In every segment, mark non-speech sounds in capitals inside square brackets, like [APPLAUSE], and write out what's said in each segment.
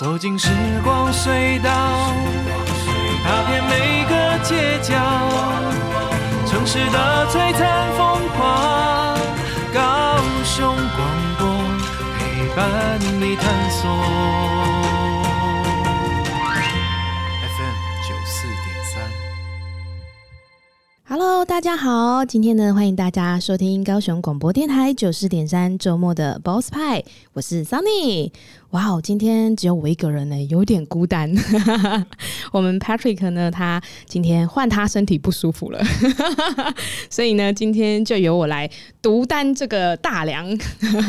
走进时光隧道，踏遍每个街角，城市的璀璨风华，高雄广播陪伴你探索。Hello，大家好，今天呢，欢迎大家收听高雄广播电台九四点三周末的 Boss 派，我是 Sunny。哇哦，今天只有我一个人呢，有点孤单。[LAUGHS] 我们 Patrick 呢，他今天换他身体不舒服了，[LAUGHS] 所以呢，今天就由我来独担这个大梁。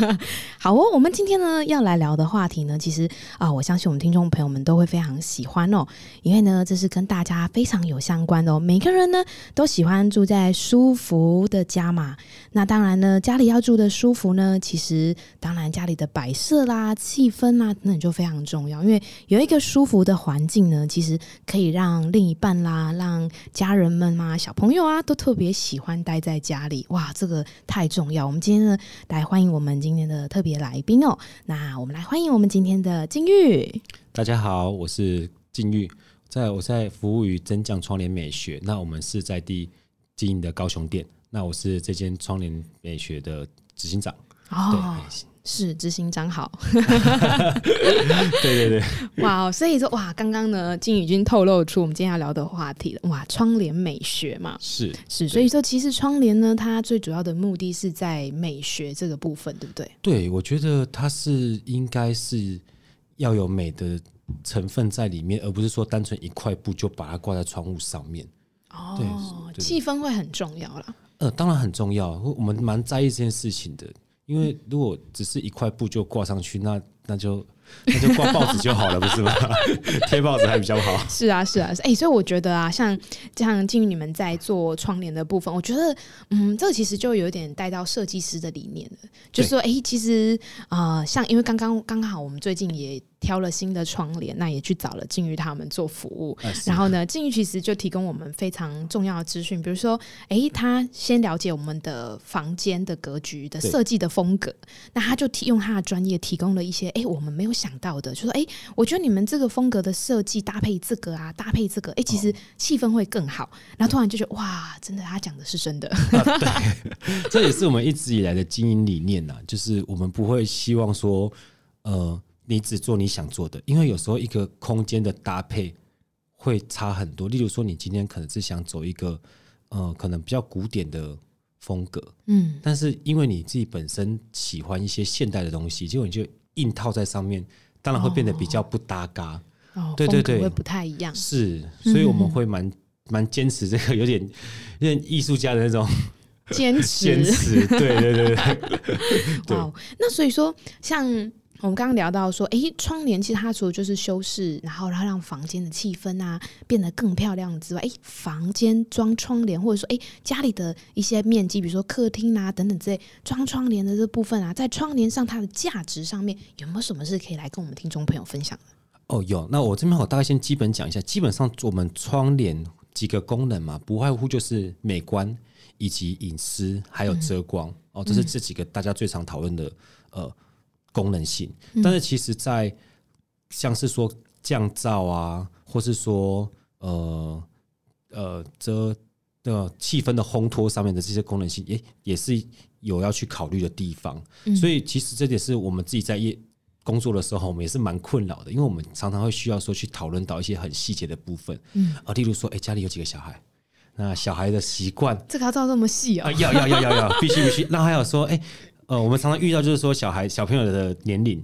[LAUGHS] 好哦，我们今天呢要来聊的话题呢，其实啊，我相信我们听众朋友们都会非常喜欢哦，因为呢，这是跟大家非常有相关的哦。每个人呢都喜欢住在舒服的家嘛，那当然呢，家里要住的舒服呢，其实当然家里的摆设啦、气氛。那那你就非常重要，因为有一个舒服的环境呢，其实可以让另一半啦、让家人们嘛、小朋友啊，都特别喜欢待在家里。哇，这个太重要！我们今天呢，来欢迎我们今天的特别来宾哦。那我们来欢迎我们今天的金玉。大家好，我是金玉，在我在服务于真将窗帘美学。那我们是在地经营的高雄店。那我是这间窗帘美学的执行长。哦。是执行长好，对 [LAUGHS] 对对，[LAUGHS] 哇！所以说哇，刚刚呢，敬钰已经透露出我们今天要聊的话题了，哇，窗帘美学嘛，是是，所以说其实窗帘呢，它最主要的目的是在美学这个部分，对不对？对，我觉得它是应该是要有美的成分在里面，而不是说单纯一块布就把它挂在窗户上面。哦，对，气氛会很重要啦。呃，当然很重要，我们蛮在意这件事情的。因为如果只是一块布就挂上去，那那就那就挂报纸就好了，不是吗？[LAUGHS] 贴报纸还比较好。是啊，是啊，哎、欸，所以我觉得啊，像这样敬钰你们在做窗帘的部分，我觉得，嗯，这个其实就有点带到设计师的理念了，就是说，哎、欸，其实啊、呃，像因为刚刚刚好我们最近也。挑了新的窗帘，那也去找了静玉他们做服务。啊、然后呢，静玉其实就提供我们非常重要的资讯，比如说，哎、欸，他先了解我们的房间的格局的设计的风格，那他就提用他的专业提供了一些，哎、欸，我们没有想到的，就说，哎、欸，我觉得你们这个风格的设计搭配这个啊，搭配这个，哎、欸，其实气氛会更好。然后突然就觉得，哇，真的，他讲的是真的。[LAUGHS] 啊、对，[LAUGHS] 这也是我们一直以来的经营理念呐，就是我们不会希望说，呃。你只做你想做的，因为有时候一个空间的搭配会差很多。例如说，你今天可能是想走一个，呃，可能比较古典的风格，嗯，但是因为你自己本身喜欢一些现代的东西，结果你就硬套在上面，当然会变得比较不搭嘎。哦，对对对，会不太一样。是，所以我们会蛮蛮坚持这个，有点有点艺术家的那种坚持。坚持，对对对对。[LAUGHS] 哇，那所以说像。我们刚刚聊到说，哎，窗帘其实它除了就是修饰，然后然后让房间的气氛啊变得更漂亮之外，哎，房间装窗帘，或者说，哎，家里的一些面积，比如说客厅啊等等之类，装窗帘的这部分啊，在窗帘上它的价值上面有没有什么是可以来跟我们听众朋友分享的？哦，有。那我这边我大概先基本讲一下，基本上我们窗帘几个功能嘛，不外乎就是美观以及隐私，还有遮光。嗯、哦，这是这几个大家最常讨论的，呃。功能性，但是其实，在像是说降噪啊，或是说呃呃遮的气氛的烘托上面的这些功能性，也也是有要去考虑的地方。所以，其实这点是我们自己在业工作的时候，我们也是蛮困扰的，因为我们常常会需要说去讨论到一些很细节的部分。嗯，啊，例如说，哎，家里有几个小孩，那小孩的习惯，这个要照这么细啊？要要要要要，必须必须。那还有说，哎。呃，我们常常遇到就是说，小孩小朋友的年龄，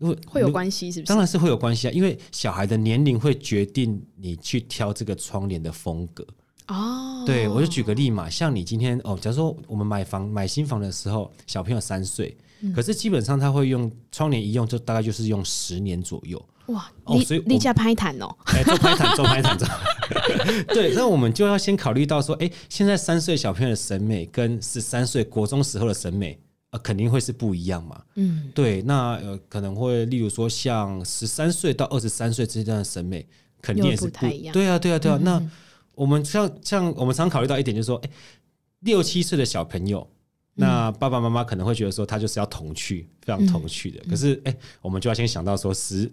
会会有关系，是不是？当然是会有关系啊，因为小孩的年龄会决定你去挑这个窗帘的风格。哦，对，我就举个例嘛，像你今天哦，假如说我们买房买新房的时候，小朋友三岁，嗯，可是基本上他会用窗帘一用就大概就是用十年左右。哇，你所以你家拍谈哦，哎，做拍谈 [LAUGHS] 做拍谈，[LAUGHS] 对，那我们就要先考虑到说，哎，现在三岁小朋友的审美跟十三岁国中时候的审美，呃，肯定会是不一样嘛。嗯，对，那呃，可能会例如说，像十三岁到二十三岁之间的审美，肯定也是不，不太一样。对啊，对啊，对啊。那我们像像我们常考虑到一点，就是说，哎，六七岁的小朋友，那爸爸妈妈可能会觉得说，他就是要童趣，非常童趣的。嗯、可是，哎、欸，我们就要先想到说，十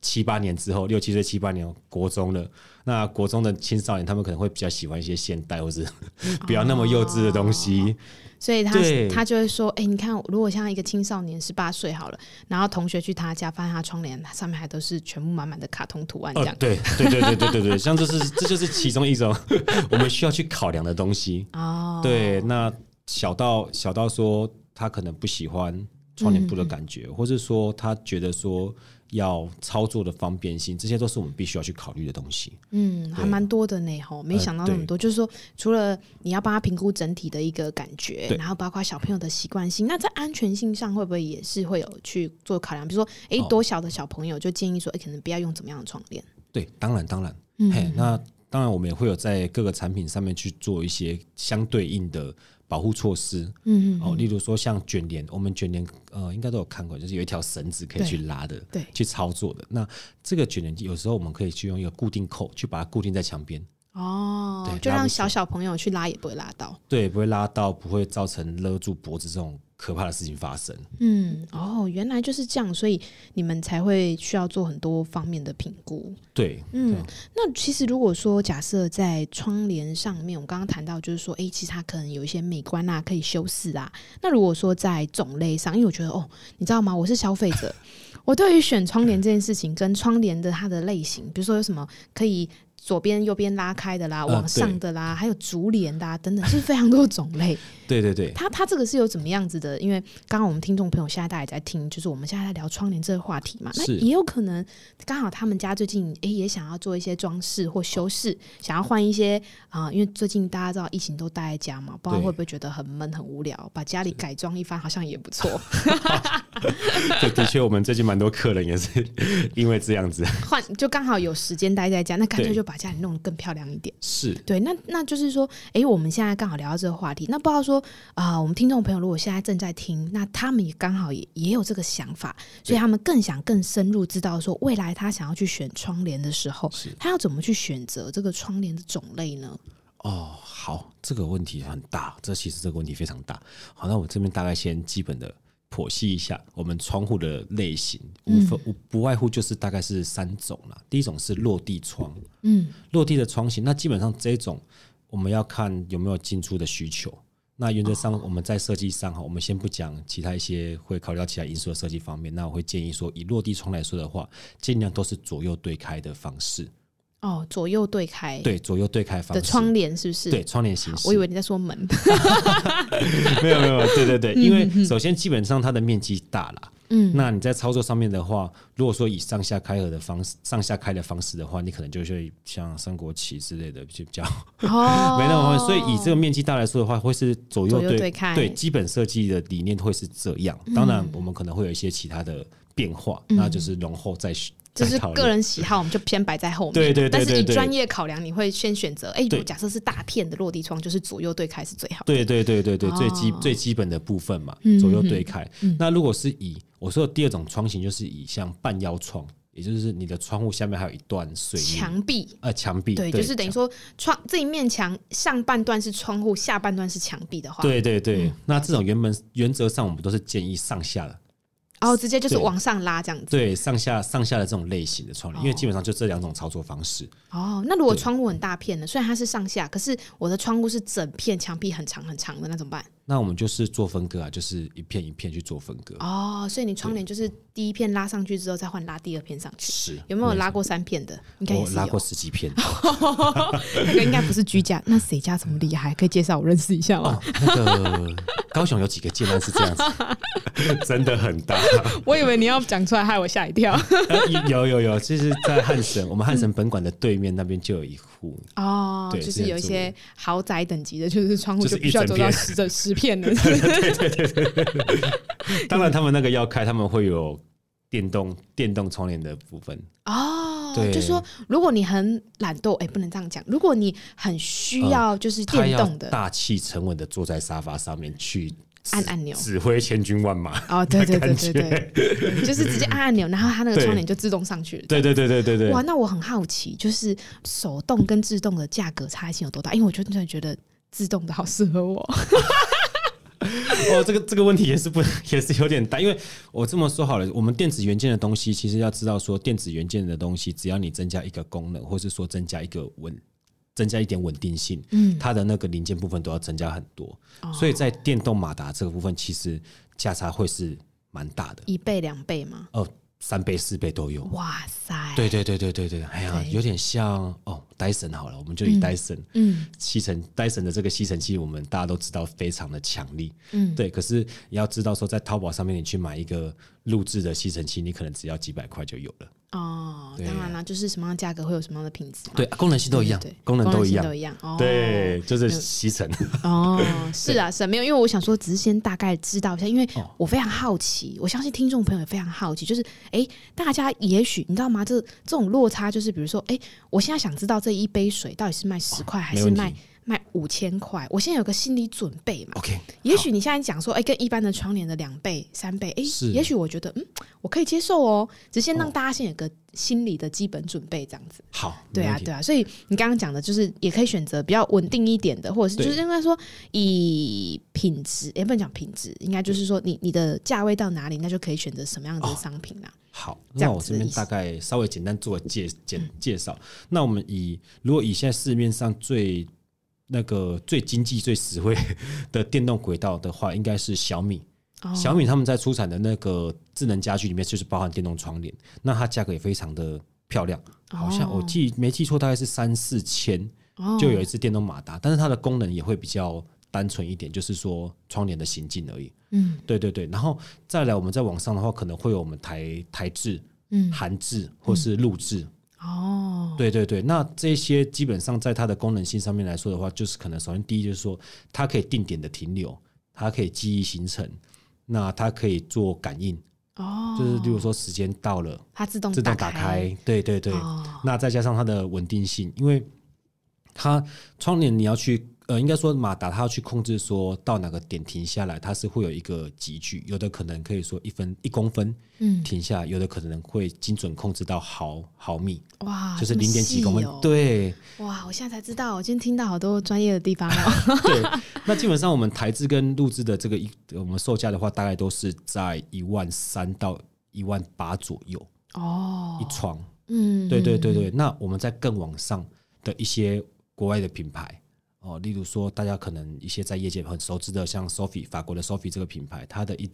七八年之后，六七岁七八年国中了，那国中的青少年，他们可能会比较喜欢一些现代或是 [LAUGHS] 不要那么幼稚的东西。哦所以他他就会说：“哎、欸，你看，如果像一个青少年十八岁好了，然后同学去他家，发现他窗帘上面还都是全部满满的卡通图案，这样、呃、对对对对对对对，像这是这就是其中一种 [LAUGHS] 我们需要去考量的东西哦。对，那小到小到说他可能不喜欢窗帘布的感觉，嗯、或者说他觉得说。”要操作的方便性，这些都是我们必须要去考虑的东西。嗯，还蛮多的呢，吼，没想到那么多。呃、就是说，除了你要帮他评估整体的一个感觉，然后包括小朋友的习惯性，那在安全性上会不会也是会有去做考量？比如说，哎、欸，多小的小朋友就建议说，哎、欸，可能不要用怎么样的窗帘？对，当然，当然，嗯，嘿，那当然，我们也会有在各个产品上面去做一些相对应的。保护措施，嗯嗯，哦，例如说像卷帘，我们卷帘呃，应该都有看过，就是有一条绳子可以去拉的，对，去操作的。那这个卷帘有时候我们可以去用一个固定扣，去把它固定在墙边。哦，对，就让小小朋友去拉也不会拉到，对，不会拉到，不会造成勒住脖子这种可怕的事情发生。嗯，哦，原来就是这样，所以你们才会需要做很多方面的评估。对，嗯，那其实如果说假设在窗帘上面，我们刚刚谈到就是说，哎、欸，其实它可能有一些美观啊，可以修饰啊。那如果说在种类上，因为我觉得哦，你知道吗？我是消费者，[LAUGHS] 我对于选窗帘这件事情跟窗帘的它的类型，比如说有什么可以。左边、右边拉开的啦，往上的啦，呃、还有竹帘的啊，等等，[LAUGHS] 是非常多种类。[LAUGHS] 对对对，它它这个是有怎么样子的？因为刚刚我们听众朋友现在大家也在听，就是我们现在在聊窗帘这个话题嘛。那也有可能刚好他们家最近诶、欸、也想要做一些装饰或修饰，哦、想要换一些啊、呃，因为最近大家知道疫情都待在家嘛，不知道会不会觉得很闷很无聊，把家里改装一番好像也不错。[LAUGHS] 对，的确，我们最近蛮多客人也是因为这样子换，就刚好有时间待在家，那干脆就把。把家里弄得更漂亮一点，是对。那那就是说，哎、欸，我们现在刚好聊到这个话题。那不知道说啊、呃，我们听众朋友如果现在正在听，那他们也刚好也也有这个想法，所以他们更想更深入知道说，未来他想要去选窗帘的时候，他要怎么去选择这个窗帘的种类呢？哦，好，这个问题很大，这其实这个问题非常大。好，那我这边大概先基本的。剖析一下我们窗户的类型，无非无不外乎就是大概是三种啦。第一种是落地窗，嗯，落地的窗型，那基本上这种我们要看有没有进出的需求。那原则上我们在设计上哈，我们先不讲其他一些会考虑到其他因素的设计方面。那我会建议说，以落地窗来说的话，尽量都是左右对开的方式。哦，左右对开，对，左右对开方式的窗帘是不是？对，窗帘形式。我以为你在说门。[LAUGHS] 没有没有，对对对，因为首先基本上它的面积大了，嗯，那你在操作上面的话，如果说以上下开合的方式，上下开的方式的话，你可能就会像三国旗之类的就比较哦，[LAUGHS] 没那么，所以以这个面积大来说的话，会是左右对开，对，基本设计的理念会是这样。当然，我们可能会有一些其他的变化，那就是容后再选。就是个人喜好，我们就偏摆在后面。对对对，但是以专业考量，你会先选择。哎，假设是大片的落地窗，就是左右对开是最好的。对对对对对，最基最基本的部分嘛，左右对开。那如果是以我说的第二种窗型，就是以像半腰窗，也就是你的窗户下面还有一段水墙壁，呃，墙壁。对，就是等于说窗这一面墙上半段是窗户，下半段是墙壁的话。对对对，那这种原本原则上我们都是建议上下的。然后直接就是往上拉这样子，对，上下上下的这种类型的窗帘，因为基本上就这两种操作方式。哦，那如果窗户很大片呢？虽然它是上下，可是我的窗户是整片墙壁很长很长的，那怎么办？那我们就是做分割啊，就是一片一片去做分割。哦，所以你窗帘就是第一片拉上去之后，再换拉第二片上去。是，有没有拉过三片的？应该拉过十几片。[LAUGHS] [LAUGHS] 那个应该不是居家，那谁家这么厉害？可以介绍我认识一下吗？那个高雄有几个建案是这样子，[LAUGHS] 真的很大。我以为你要讲出来，害我吓一跳。有有有，其实，在汉神，我们汉神本馆的对面那边就有一户。哦，就是有一些豪宅等级的，就是窗户就必须要做到十的十片的。对对对对。[LAUGHS] [LAUGHS] 当然，他们那个要开，他们会有电动电动窗帘的部分。哦，对，就是说，如果你很懒惰，哎，不能这样讲。如果你很需要，就是电动的，大气沉稳的坐在沙发上面去。按按钮，指挥千军万马。哦，对对对对对，就是直接 [LAUGHS] 按按钮，然后它那个窗帘就自动上去了。对对对对对对。哇，那我很好奇，就是手动跟自动的价格差异性有多大？因为我真的觉得自动的好适合我。[LAUGHS] 哦，这个这个问题也是不 [LAUGHS] 也是有点大，因为我这么说好了，我们电子元件的东西，其实要知道说，电子元件的东西，只要你增加一个功能，或是说增加一个稳，增加一点稳定性，嗯，它的那个零件部分都要增加很多，哦、所以在电动马达这个部分，其实价差会是蛮大的，一倍两倍吗？哦。三倍四倍都有，哇塞！对对对对对对，哎呀，有点像哦，戴森好了，我们就以戴森，嗯，吸尘戴森的这个吸尘器，我们大家都知道非常的强力，嗯，对。可是你要知道说，在淘宝上面你去买一个录制的吸尘器，你可能只要几百块就有了。哦，当然啦，就是什么样的价格会有什么样的品质，对，功能性都一样，功能都一样，都一样，对，就是吸尘。哦，是啊，是啊，没有，因为我想说，只是先大概知道一下，因为我非常好奇，我相信听众朋友也非常好奇，就是，哎，大家也许你知道吗？这这种落差，就是比如说，哎，我现在想知道这一杯水到底是卖十块还是卖。卖五千块，我现在有个心理准备嘛。OK，也许你现在讲说，哎、欸，跟一般的窗帘的两倍、三倍，哎、欸，也许我觉得，嗯，我可以接受哦。只先让大家先有个心理的基本准备，这样子。好，对啊，对啊。所以你刚刚讲的就是，也可以选择比较稳定一点的，或者是就是应该说以品质，也不能讲品质，应该就是说你你的价位到哪里，那就可以选择什么样的商品啦、啊。好，那我这边大概稍微简单做个介简介绍。那我们以如果以现在市面上最那个最经济、最实惠 [LAUGHS] 的电动轨道的话，应该是小米。Oh. 小米他们在出产的那个智能家居里面，就是包含电动窗帘。那它价格也非常的漂亮，好像我记没记错，大概是三四千就有一只电动马达。但是它的功能也会比较单纯一点，就是说窗帘的行进而已。嗯，对对对。然后再来，我们在网上的话，可能会有我们台台制、嗯，韩制或是陆制。哦，oh. 对对对，那这些基本上在它的功能性上面来说的话，就是可能首先第一就是说，它可以定点的停留，它可以记忆行程，那它可以做感应，哦，oh. 就是例如说时间到了，它自动自动打开，对对对，oh. 那再加上它的稳定性，因为它窗帘你要去。呃，应该说马达它要去控制，说到哪个点停下来，它是会有一个急距，有的可能可以说一分一公分，嗯，停下，有的可能会精准控制到毫毫米，哇，就是零点几公分，哦、对，哇，我现在才知道，我今天听到好多专业的地方了。[LAUGHS] 对，那基本上我们台制跟陆制的这个一，我们售价的话，大概都是在一万三到一万八左右哦，一床，嗯，对对对对，那我们在更往上的一些国外的品牌。哦，例如说，大家可能一些在业界很熟知的，像 Sophie 法国的 Sophie 这个品牌，它的一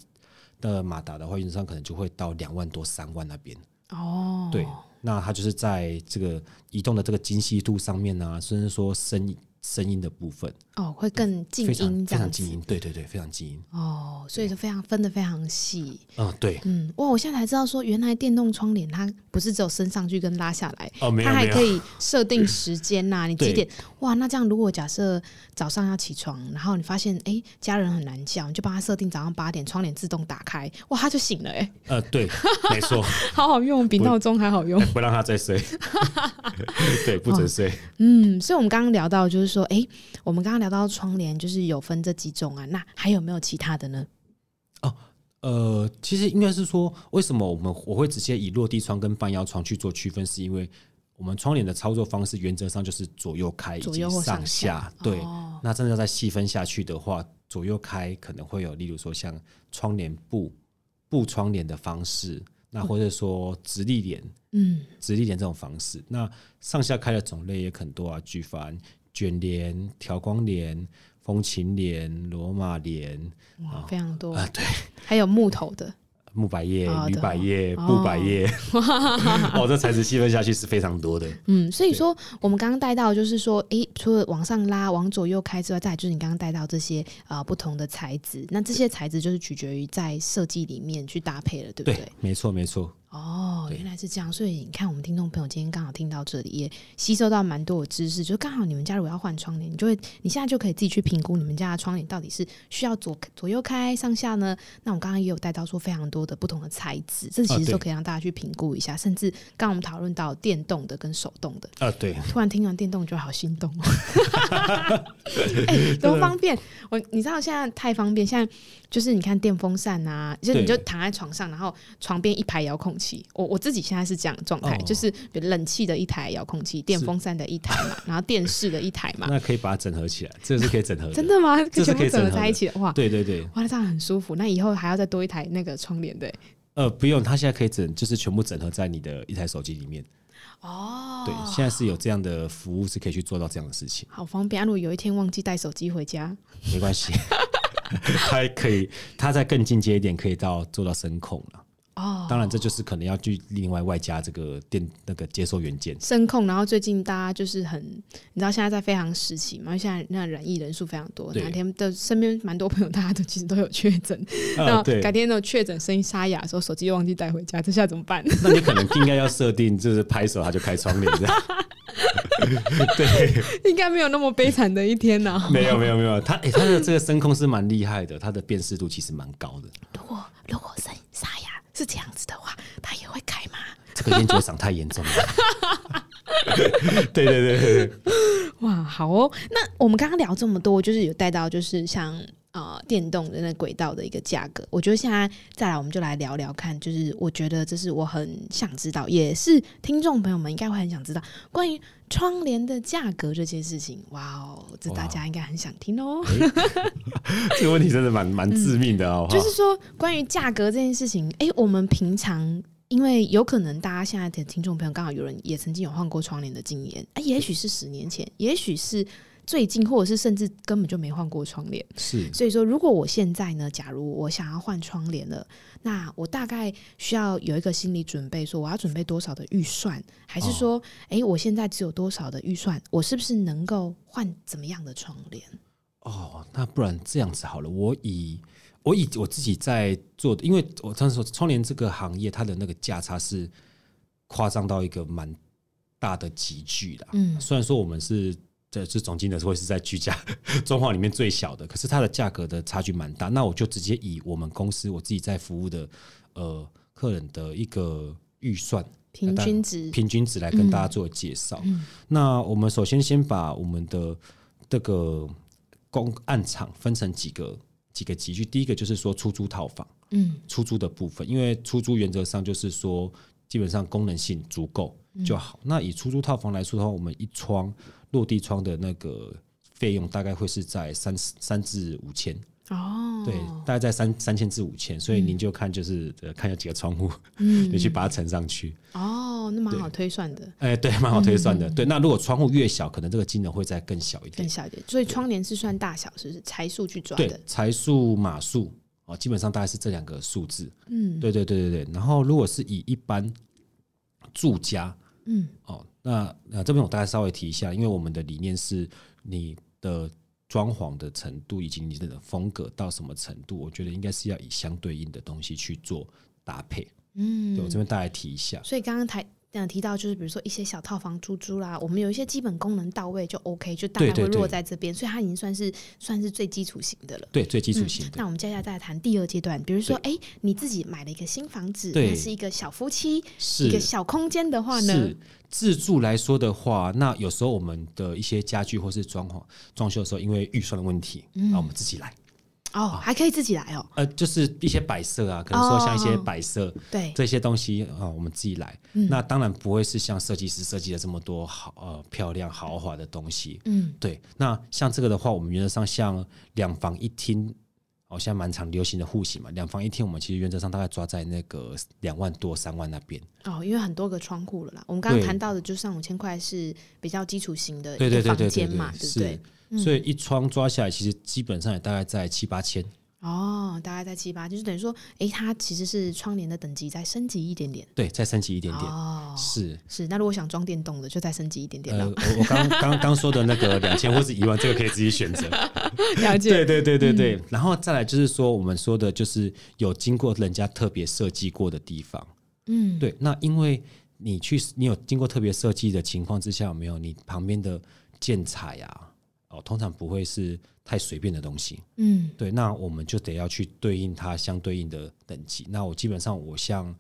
的马达的话，原则上可能就会到两万多、三万那边。哦，对，那它就是在这个移动的这个精细度上面呢、啊，甚至说声音。声音的部分哦，会更静音，非常静音，对对对，非常静音哦，所以就非常分的非常细。嗯，对，嗯，哇，我现在才知道说，原来电动窗帘它不是只有升上去跟拉下来，哦，没有，它还可以设定时间呐，[CLEARS THROAT] 你几点？哇，那这样如果假设早上要起床，然后你发现哎家人很难叫，你就帮他设定早上八点窗帘自动打开，哇，他就醒了哎。呃，对，[LAUGHS] 没错，好好用，比闹钟还好用，不让他再睡，[LAUGHS] 对，不准睡。嗯，所以我们刚刚聊到就是说。说哎，我们刚刚聊到窗帘，就是有分这几种啊，那还有没有其他的呢？哦，呃，其实应该是说，为什么我们我会直接以落地窗跟半腰窗去做区分，是因为我们窗帘的操作方式原则上就是左右开以及上下。对，哦、那真的要再细分下去的话，左右开可能会有，例如说像窗帘布布窗帘的方式，那或者说直立帘，嗯，直立帘这种方式。那上下开的种类也很多啊，举凡。卷帘、调光帘、风琴帘、罗马帘，哇，非常多啊！对，还有木头的。木百叶、铝百叶、布百叶，[LAUGHS] 哦，这材质细分下去是非常多的。嗯，所以说我们刚刚带到，就是说，哎，除了往上拉、往左右开之外，再来就是你刚刚带到这些啊不同的材质，那这些材质就是取决于在设计里面去搭配了，对不对？对，没错，没错。哦，原来是这样。所以你看，我们听众朋友今天刚好听到这里，也吸收到蛮多的知识。就刚好你们家如果要换窗帘，你就会你现在就可以自己去评估你们家的窗帘到底是需要左左右开、上下呢？那我刚刚也有带到说非常多的不同的材质，这其实都可以让大家去评估一下。啊、甚至刚刚我们讨论到电动的跟手动的啊，对，突然听完电动就好心动哦，[LAUGHS] 哎，多方便！我你知道现在太方便，现在就是你看电风扇啊，就是你就躺在床上，然后床边一排遥控器。我我我自己现在是这样的状态，哦、就是比如冷气的一台遥控器，电风扇的一台嘛，然后电视的一台嘛，[LAUGHS] 那可以把它整合起来，这个是可以整合的。[LAUGHS] 真的吗？这是可以整合在一起的话，对对对，哇，这样很舒服。那以后还要再多一台那个窗帘对？呃，不用，它现在可以整，就是全部整合在你的一台手机里面。哦，对，现在是有这样的服务，是可以去做到这样的事情，好方便。如果有一天忘记带手机回家，没关系，[LAUGHS] 它还可以，它再更进阶一点，可以到做到声控了。哦，当然，这就是可能要去另外外加这个电那个接收元件声控。然后最近大家就是很，你知道现在在非常时期嘛，现在那染疫人数非常多，哪天的身边蛮多朋友，大家都其实都有确诊。然后改天有确诊声音沙哑的时候，手机又忘记带回家，这下怎么办？[LAUGHS] 那你可能应该要设定，就是拍手他就开窗帘这样。[LAUGHS] 对，应该没有那么悲惨的一天呢、啊。没有没有没有，他哎，他的这个声控是蛮厉害的，它的辨识度其实蛮高的。如果如果声音。是这样子的话，他也会开吗？这个烟酒嗓太严重了。[LAUGHS] 对对对对，哇，好哦。那我们刚刚聊这么多，就是有带到，就是像呃电动的那轨道的一个价格。我觉得现在再来，我们就来聊聊看，就是我觉得这是我很想知道，也是听众朋友们应该会很想知道关于窗帘的价格这件事情。哇哦，这大家应该很想听哦。欸、[LAUGHS] 这个问题真的蛮蛮致命的哦。嗯、就是说，关于价格这件事情，哎、欸，我们平常。因为有可能大家现在的听众朋友刚好有人也曾经有换过窗帘的经验，啊，也许是十年前，也许是最近，或者是甚至根本就没换过窗帘。是，所以说，如果我现在呢，假如我想要换窗帘了，那我大概需要有一个心理准备，说我要准备多少的预算，还是说，哎、哦，我现在只有多少的预算，我是不是能够换怎么样的窗帘？哦，那不然这样子好了，我以。我以我自己在做的，因为我常说窗帘这个行业，它的那个价差是夸张到一个蛮大的集聚的。嗯，虽然说我们是这这总经理会是在居家装潢里面最小的，可是它的价格的差距蛮大。那我就直接以我们公司我自己在服务的呃客人的一个预算平均值平均值来跟大家做介绍。嗯，那我们首先先把我们的这个公案场分成几个。几个级距，第一个就是说出租套房，嗯，出租的部分，因为出租原则上就是说基本上功能性足够就好。嗯、那以出租套房来说的话，我们一窗落地窗的那个费用大概会是在三三至五千哦，对，大概在三三千至五千，所以您就看就是、嗯、看有几个窗户，嗯，[LAUGHS] 你去把它乘上去哦。那蛮好推算的，哎、欸，对，蛮好推算的。嗯、对，那如果窗户越小，可能这个金额会再更小一点，更小一点。所以窗帘是算大小，是不是才数去抓的？对，才数码数哦，基本上大概是这两个数字。嗯，对对对对对。然后如果是以一般住家，嗯，哦，那那这边我大概稍微提一下，因为我们的理念是你的装潢的程度以及你的风格到什么程度，我觉得应该是要以相对应的东西去做搭配。嗯，对，我这边大概提一下。所以刚刚台。这样提到就是，比如说一些小套房出租啦，我们有一些基本功能到位就 OK，就大概会落在这边，所以它已经算是算是最基础型的了。对，最基础型的。嗯，那我们接下来再谈第二阶段，比如说，哎，你自己买了一个新房子，那是一个小夫妻，一个小空间的话呢，是自住来说的话，那有时候我们的一些家具或是装潢装修的时候，因为预算的问题，那我们自己来。哦，还可以自己来哦。呃，就是一些摆设啊，可能说像一些摆设，对这些东西啊，我们自己来。那当然不会是像设计师设计的这么多好呃漂亮豪华的东西。嗯，对。那像这个的话，我们原则上像两房一厅，好像蛮常流行的户型嘛。两房一厅，我们其实原则上大概抓在那个两万多三万那边。哦，因为很多个窗户了啦。我们刚刚谈到的，就上五千块是比较基础型的一个房间嘛，对不对？所以一窗抓下来，其实基本上也大概在七八千。哦，大概在七八，就是等于说，哎、欸，它其实是窗帘的等级再升级一点点。对，再升级一点点。哦，是是。那如果想装电动的，就再升级一点点了。呃、我我刚刚刚说的那个两千或是一万，这个可以自己选择。[LAUGHS] 了解。对对对对对。嗯、然后再来就是说，我们说的就是有经过人家特别设计过的地方。嗯，对。那因为你去，你有经过特别设计的情况之下，有没有你旁边的建材啊？哦，通常不会是太随便的东西，嗯，对，那我们就得要去对应它相对应的等级。那我基本上，我像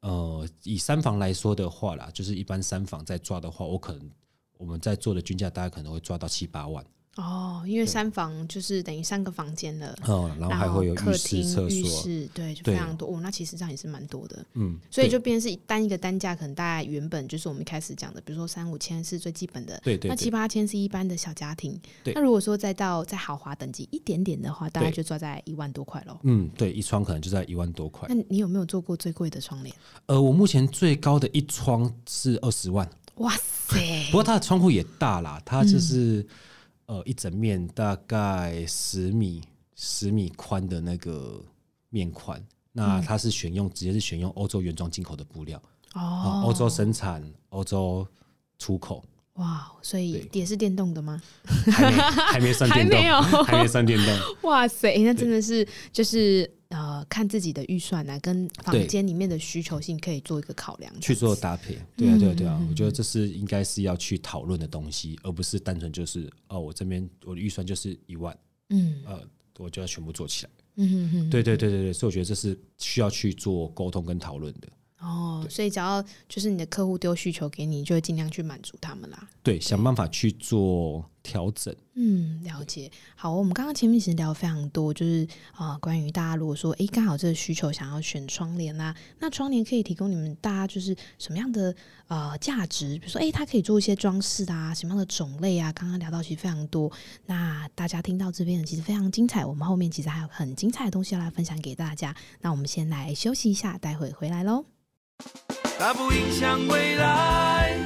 呃，以三房来说的话啦，就是一般三房在抓的话，我可能我们在做的均价大概可能会抓到七八万。哦，因为三房就是等于三个房间了，嗯，然后还会有客浴室、厅、浴厕所，室，对，就非常多。哦，那其实这样也是蛮多的，嗯，所以就变成是单一个单价，可能大概原本就是我们一开始讲的，比如说三五千是最基本的，对对，那七八千是一般的小家庭。对，那如果说再到再豪华等级一点点的话，大概就抓在一万多块喽。嗯，对，一窗可能就在一万多块。那你有没有做过最贵的窗帘？呃，我目前最高的一窗是二十万。哇塞！不过它的窗户也大啦，它就是、嗯、呃一整面大概十米十米宽的那个面宽。那它是选用、嗯、直接是选用欧洲原装进口的布料哦，欧洲生产，欧洲出口。哇，所以也是电动的吗？还没 [LAUGHS] 还没算电动，还没有还没算电动。哇塞，那真的是就是。呃，看自己的预算来、啊、跟房间里面的需求性可以做一个考量，去做搭配。对啊，对啊，对啊，我觉得这是应该是要去讨论的东西，而不是单纯就是哦，我这边我的预算就是一万，嗯，呃，我就要全部做起来。嗯哼哼，对对对对对，所以我觉得这是需要去做沟通跟讨论的。哦，所以只要就是你的客户丢需求给你，就会尽量去满足他们啦。对，想办法去做调整。嗯，了解。好，我们刚刚前面其实聊非常多，就是啊、呃，关于大家如果说，哎，刚好这个需求想要选窗帘啊，那窗帘可以提供你们大家就是什么样的呃价值？比如说，哎，它可以做一些装饰啊，什么样的种类啊？刚刚聊到其实非常多。那大家听到这边其实非常精彩，我们后面其实还有很精彩的东西要来分享给大家。那我们先来休息一下，待会回来喽。它不影响未来，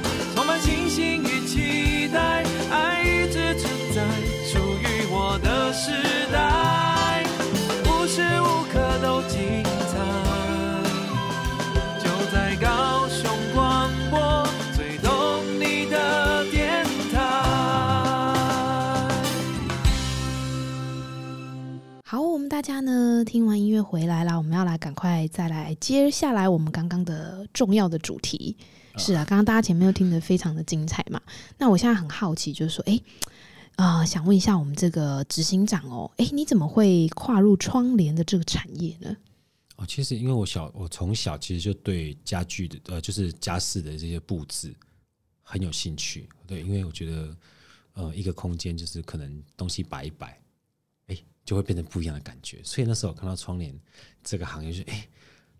家呢，听完音乐回来啦，我们要来赶快再来接下来我们刚刚的重要的主题。是啊，刚刚大家前面又听得非常的精彩嘛，那我现在很好奇，就是说，哎，啊、呃，想问一下我们这个执行长哦，哎，你怎么会跨入窗帘的这个产业呢？哦，其实因为我小，我从小其实就对家具的，呃，就是家饰的这些布置很有兴趣。对，因为我觉得，呃，一个空间就是可能东西摆一摆，哎，就会变成不一样的感觉。所以那时候我看到窗帘这个行业，就哎，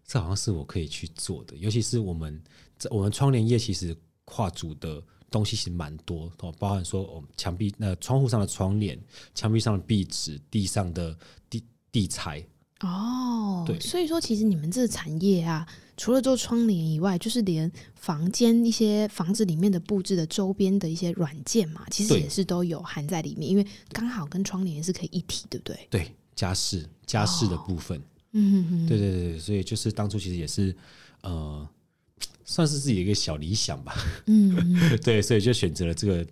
这好像是我可以去做的，尤其是我们。这我们窗帘业其实跨组的东西其实蛮多哦，包含说我们墙壁那窗户上的窗帘、墙壁上的壁纸、地上的地地材哦，对，所以说其实你们这个产业啊，除了做窗帘以外，就是连房间一些房子里面的布置的周边的一些软件嘛，其实也是都有含在里面，因为刚好跟窗帘是可以一体，对不对？对，家饰家饰的部分，嗯对对对，所以就是当初其实也是呃。[TSK] 算是自己一个小理想吧，嗯，嗯，[LAUGHS] 对，所以就选择了这个，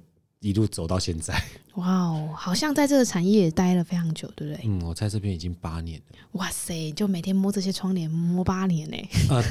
一路走到现在。[LAUGHS] 哇哦，好像在这个产业也待了非常久，对不对？嗯，我在这边已经八年了。哇塞，就每天摸这些窗帘摸八年呢？啊，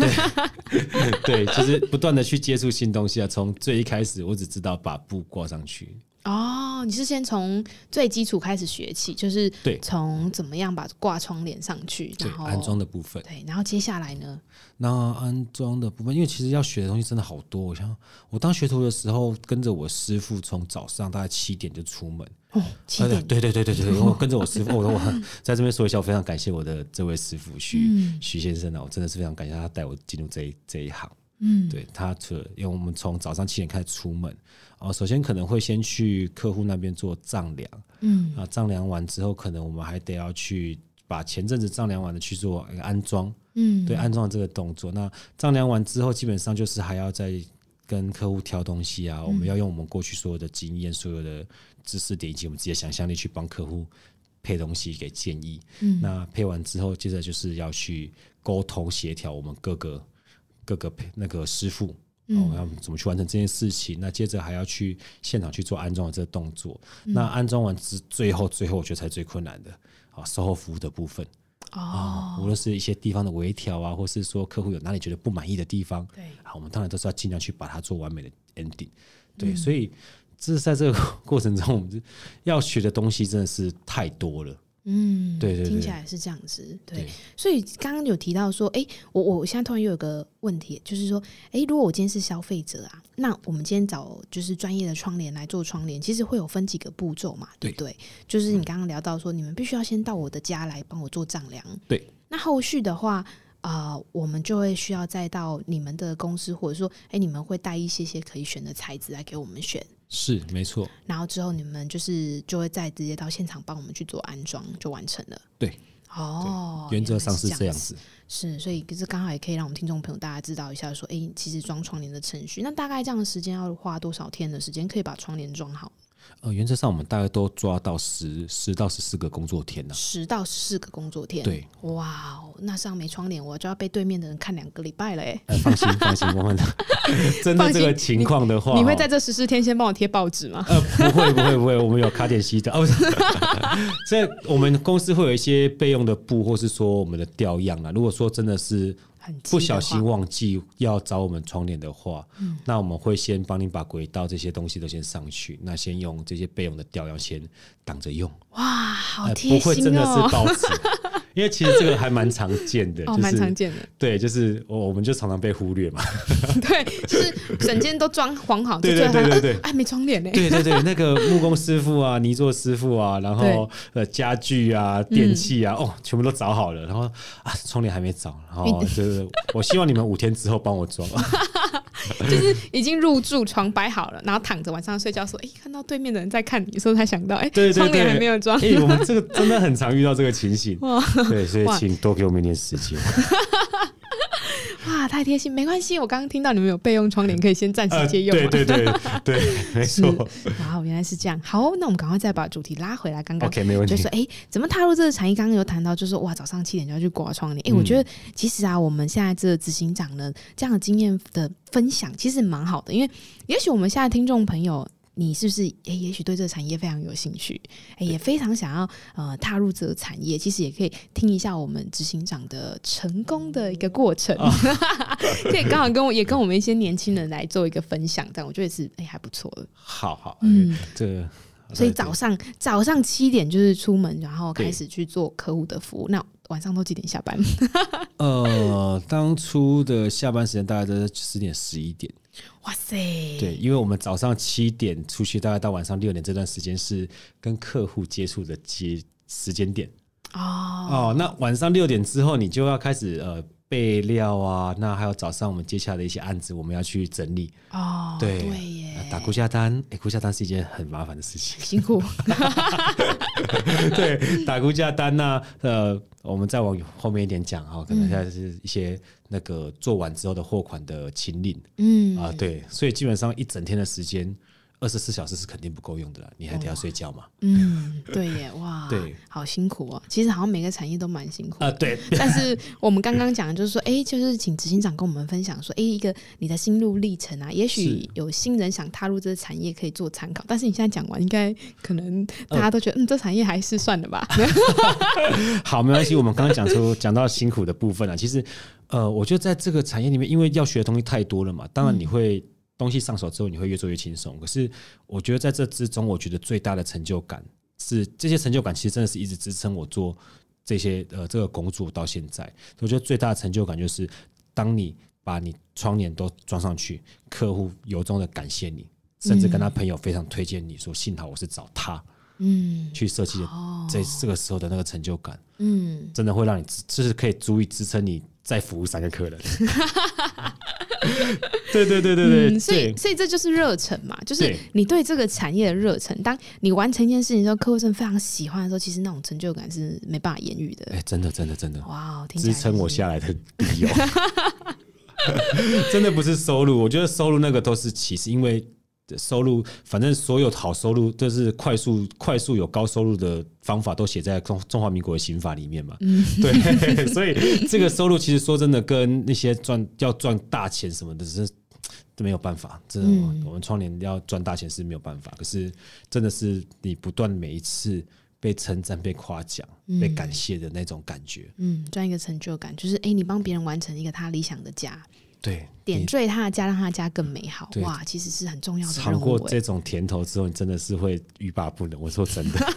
对，[LAUGHS] 对，就是不断的去接触新东西啊。从最一开始，我只知道把布挂上去。哦，你是先从最基础开始学起，就是对，从怎么样把挂窗帘上去，然后安装的部分，对，然后接下来呢？那安装的部分，因为其实要学的东西真的好多。我想我当学徒的时候，跟着我师傅从早上大概七点就出门。哦，七点，对对对对对，[LAUGHS] 我跟着我师傅，我我在这边说一下，我非常感谢我的这位师傅徐、嗯、徐先生啊，我真的是非常感谢他带我进入这一这一行。嗯，对他，除了因为我们从早上七点开始出门，哦，首先可能会先去客户那边做丈量，嗯，啊，丈量完之后，可能我们还得要去把前阵子丈量完的去做安装，嗯，对，安装这个动作。那丈量完之后，基本上就是还要再跟客户挑东西啊，我们要用我们过去所有的经验、所有的知识点以及我们自己的想象力去帮客户配东西给建议。嗯，那配完之后，接着就是要去沟通协调我们各个。各个那个师傅，哦，要怎么去完成这件事情？嗯、那接着还要去现场去做安装的这个动作。嗯、那安装完之最后，最后我觉得才最困难的啊，售后服务的部分啊，无论是一些地方的微调啊，或是说客户有哪里觉得不满意的地方，对，啊，我们当然都是要尽量去把它做完美的 ending。对，嗯、所以这是在这个过程中，我们要学的东西真的是太多了。嗯，对对对，听起来是这样子。对，对所以刚刚有提到说，哎，我我现在突然又有个问题，就是说，哎，如果我今天是消费者啊，那我们今天找就是专业的窗帘来做窗帘，其实会有分几个步骤嘛，对不对？就是你刚刚聊到说，你们必须要先到我的家来帮我做丈量。对，那后续的话。啊、呃，我们就会需要再到你们的公司，或者说，哎，你们会带一些些可以选的材质来给我们选。是，没错。然后之后你们就是就会再直接到现场帮我们去做安装，就完成了。对，哦，原则上是这样子。是，所以就是刚好也可以让我们听众朋友大家知道一下，说，哎，其实装窗帘的程序，那大概这样的时间要花多少天的时间，可以把窗帘装好？呃，原则上我们大概都抓到十十到十四个工作天呢。十到十四个工作天，对，哇，那上没窗帘，我就要被对面的人看两个礼拜了哎。呃，放心放心，我们真的 [LAUGHS] 这个情况的话你，你会在这十四天先帮我贴报纸吗？呃，不会不会不会，我们有卡点吸的哦。[LAUGHS] 所以我们公司会有一些备用的布，或是说我们的吊样啊。如果说真的是。不小心忘记要找我们窗帘的话，嗯，那我们会先帮你把轨道这些东西都先上去，那先用这些备用的吊要先挡着用。哇，好贴心哦！不会真的是报纸。[LAUGHS] 因为其实这个还蛮常见的，哦，蛮常见的。对，就是我我们就常常被忽略嘛。[LAUGHS] 对，就是整间都装潢好，对对对对对，哎，没窗帘呢。对对对，那个木工师傅啊，[LAUGHS] 泥作师傅啊，然后呃家具啊、电器啊，哦，全部都找好了，然后啊，窗帘还没找，然后就是我希望你们五天之后帮我装。[LAUGHS] [LAUGHS] 就是已经入住，床摆好了，然后躺着晚上睡觉，说：“哎、欸，看到对面的人在看你，所以才想到，哎、欸，窗帘还没有装。”哎，我们这个真的很常遇到这个情形，[LAUGHS] 对，所以请多给我们一点时间。哇，太贴心，没关系。我刚刚听到你们有备用窗帘，可以先暂时借用、呃。对对对 [LAUGHS] 对，没错。哇，原来是这样。好，那我们赶快再把主题拉回来。刚刚 OK，没问题。就是说，哎，怎么踏入这个产业？刚刚有谈到，就是哇，早上七点就要去挂窗帘。哎、嗯，我觉得其实啊，我们现在这个执行长呢，这样的经验的分享其实蛮好的，因为也许我们现在听众朋友。你是不是也也许对这个产业非常有兴趣，也非常想要呃踏入这个产业？其实也可以听一下我们执行长的成功的一个过程，哦、[LAUGHS] 可以刚好跟我也跟我们一些年轻人来做一个分享，这样我觉得是哎还不错的。好好，嗯，这个所以早上早上七点就是出门，然后开始去做客户的服务。那晚上都几点下班？[LAUGHS] 呃，当初的下班时间大概都是十点十一点。哇塞！对，因为我们早上七点出去，大概到晚上六点这段时间是跟客户接触的接时间点。哦哦，那晚上六点之后，你就要开始呃备料啊，那还有早上我们接下来的一些案子，我们要去整理。哦，对对耶，打估价单，哎，估价单是一件很麻烦的事情，辛苦。[LAUGHS] 对，打估价单呢、啊，呃。我们再往后面一点讲哈，可能现在是一些那个做完之后的货款的清领，嗯啊，对，所以基本上一整天的时间。二十四小时是肯定不够用的啦，你还得要睡觉嘛。嗯，对耶，哇，[LAUGHS] 对，好辛苦哦。其实好像每个产业都蛮辛苦啊、呃。对。[LAUGHS] 但是我们刚刚讲的就是说，哎，就是请执行长跟我们分享说，哎，一个你的心路历程啊，也许有新人想踏入这个产业可以做参考。但是你现在讲完，应该可能大家都觉得，呃、嗯，这产业还是算了吧。[LAUGHS] 好，没关系。我们刚刚讲出讲到辛苦的部分啊，其实，呃，我觉得在这个产业里面，因为要学的东西太多了嘛，当然你会。嗯东西上手之后，你会越做越轻松。可是，我觉得在这之中，我觉得最大的成就感是这些成就感，其实真的是一直支撑我做这些呃这个工作到现在。我觉得最大的成就感就是，当你把你窗帘都装上去，客户由衷的感谢你，甚至跟他朋友非常推荐你说，幸好我是找他，嗯，去设计的，这这个时候的那个成就感，嗯，真的会让你就是可以足以支撑你再服务三个客人。[LAUGHS] [LAUGHS] 对对对对对、嗯，所以所以这就是热忱嘛，就是你对这个产业的热忱。当你完成一件事情之后，客户真的非常喜欢的时候，其实那种成就感是没办法言语的。哎，真的真的真的，哇，支撑我下来的理由，[LAUGHS] [LAUGHS] 真的不是收入。我觉得收入那个都是其实，因为。收入，反正所有好收入都是快速、快速有高收入的方法，都写在中中华民国的刑法里面嘛。嗯，对，[LAUGHS] 所以这个收入其实说真的，跟那些赚要赚大钱什么的，是都没有办法。这我们窗帘要赚大钱是没有办法。可是真的是你不断每一次被称赞、被夸奖、被感谢的那种感觉。嗯，赚一个成就感，就是哎，你帮别人完成一个他理想的家。对，点缀他的家，让他的家更美好。哇，其实是很重要的。尝过这种甜头之后，你真的是会欲罢不能。我说真的。[LAUGHS]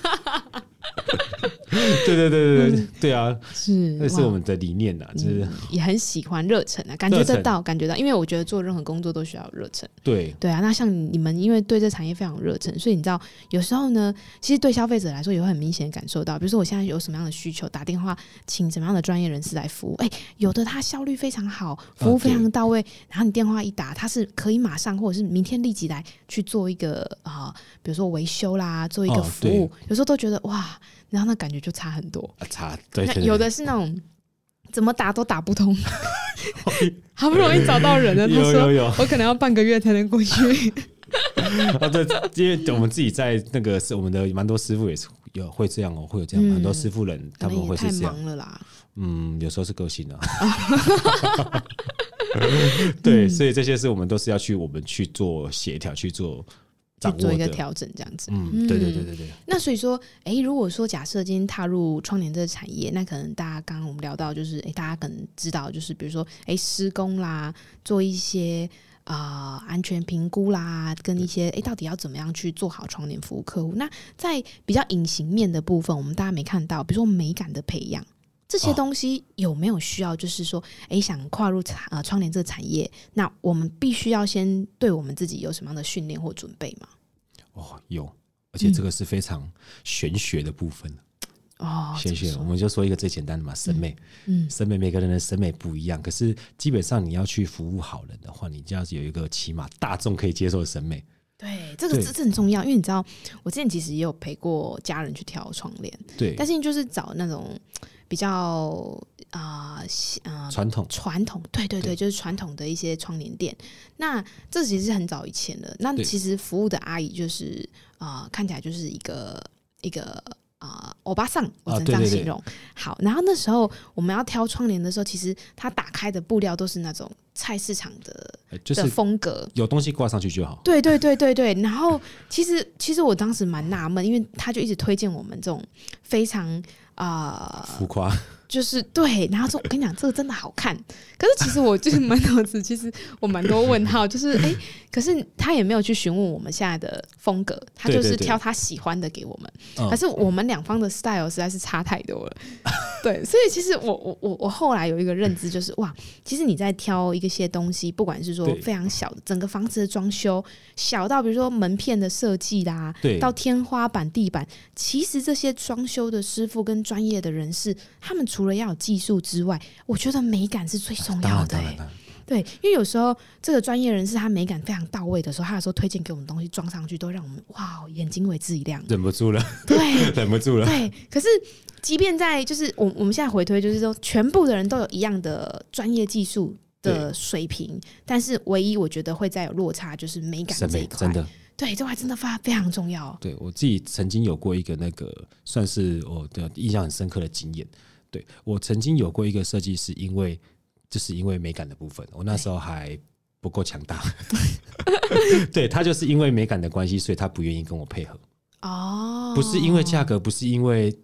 [LAUGHS] 对对对对对对啊，是，那是我们的理念呐，就是、嗯、也很喜欢热忱啊，感觉得到，感觉到，因为我觉得做任何工作都需要热忱。对。对啊，那像你们，因为对这产业非常热忱，所以你知道，有时候呢，其实对消费者来说也会很明显感受到，比如说我现在有什么样的需求，打电话请什么样的专业人士来服务，哎，有的他效率非常好，服务非常到位，啊、然后你电话一打，他是可以马上或者是明天立即来去做一个啊、呃，比如说维修啦，做一个服务，哦、有时候都觉得哇。然后那感觉就差很多，啊、差对，有的是那种怎么打都打不通，[LAUGHS] 好不容易找到人了，他说我可能要半个月才能过去。啊，[LAUGHS] 对，因为我们自己在那个是我们的蛮多师傅也是有会这样哦，会有这样、嗯、很多师傅人他们会是这样。太忙了啦。嗯，有时候是个性啊。[LAUGHS] 对，所以这些事我们都是要去我们去做协调去做。去做一个调整，这样子。嗯，对对对对对。那所以说，哎，如果说假设今天踏入窗帘这个产业，那可能大家刚刚我们聊到，就是哎，大家可能知道，就是比如说，哎，施工啦，做一些啊、呃、安全评估啦，跟一些哎，到底要怎么样去做好窗帘服务客户。那在比较隐形面的部分，我们大家没看到，比如说美感的培养。这些东西有没有需要？就是说，哎，想跨入产呃窗帘这个产业，那我们必须要先对我们自己有什么样的训练或准备吗？哦，有，而且这个是非常玄学的部分哦。玄学，我们就说一个最简单的嘛，审美。嗯，审美每个人的审美不一样，可是基本上你要去服务好人的话，你就要有一个起码大众可以接受的审美。对，这个这很重要，因为你知道，我之前其实也有陪过家人去挑窗帘，对，但是你就是找那种。比较啊啊传统传统对对对，对就是传统的一些窗帘店。那这其实是很早以前的。那其实服务的阿姨就是啊、呃，看起来就是一个一个啊欧巴桑，我只能这样形容。啊、对对对好，然后那时候我们要挑窗帘的时候，其实它打开的布料都是那种菜市场的的风格，有东西挂上去就好。对对对对对。然后其实其实我当时蛮纳闷，因为他就一直推荐我们这种非常。啊，浮夸。就是对，然后说，我跟你讲，这个真的好看。可是其实我就是满脑子，其实我蛮多问号。就是哎、欸，可是他也没有去询问我们现在的风格，他就是挑他喜欢的给我们。可是我们两方的 style 实在是差太多了。[LAUGHS] 嗯、对，所以其实我我我我后来有一个认知，就是哇，其实你在挑一些东西，不管是说非常小的整个房子的装修，小到比如说门片的设计啦，对，到天花板、地板，其实这些装修的师傅跟专业的人士，他们。除了要有技术之外，我觉得美感是最重要的、欸。对，因为有时候这个专业人士他美感非常到位的时候，他有时候推荐给我们东西装上去，都让我们哇，眼睛为之一亮，忍不住了。对，忍不住了。对，可是即便在就是我我们现在回推，就是说全部的人都有一样的专业技术的水平，但是唯一我觉得会再有落差，就是美感这一块。真的。对，这块真的非常非常重要。对，我自己曾经有过一个那个算是我的印象很深刻的经验。对，我曾经有过一个设计师，因为就是因为美感的部分，我那时候还不够强大。[LAUGHS] 对，他就是因为美感的关系，所以他不愿意跟我配合。哦，不是因为价格，不是因为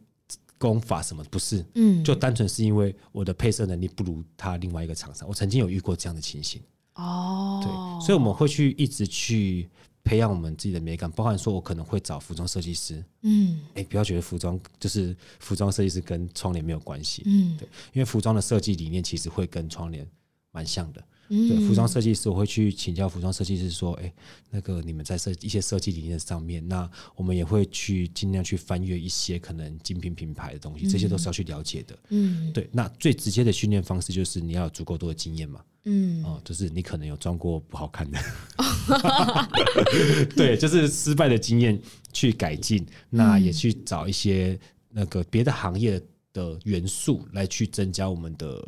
功法什么，不是，嗯，就单纯是因为我的配色能力不如他另外一个厂商。我曾经有遇过这样的情形。哦，对，所以我们会去一直去。培养我们自己的美感，包含说，我可能会找服装设计师。嗯，哎、欸，不要觉得服装就是服装设计师跟窗帘没有关系。嗯，对，因为服装的设计理念其实会跟窗帘蛮像的。嗯，对，服装设计师我会去请教服装设计师说，哎、欸，那个你们在设一些设计理念上面，那我们也会去尽量去翻阅一些可能精品品牌的东西，这些都是要去了解的。嗯，对，那最直接的训练方式就是你要有足够多的经验嘛。嗯，哦，就是你可能有装过不好看的，[LAUGHS] 对，就是失败的经验去改进，那也去找一些那个别的行业的元素来去增加我们的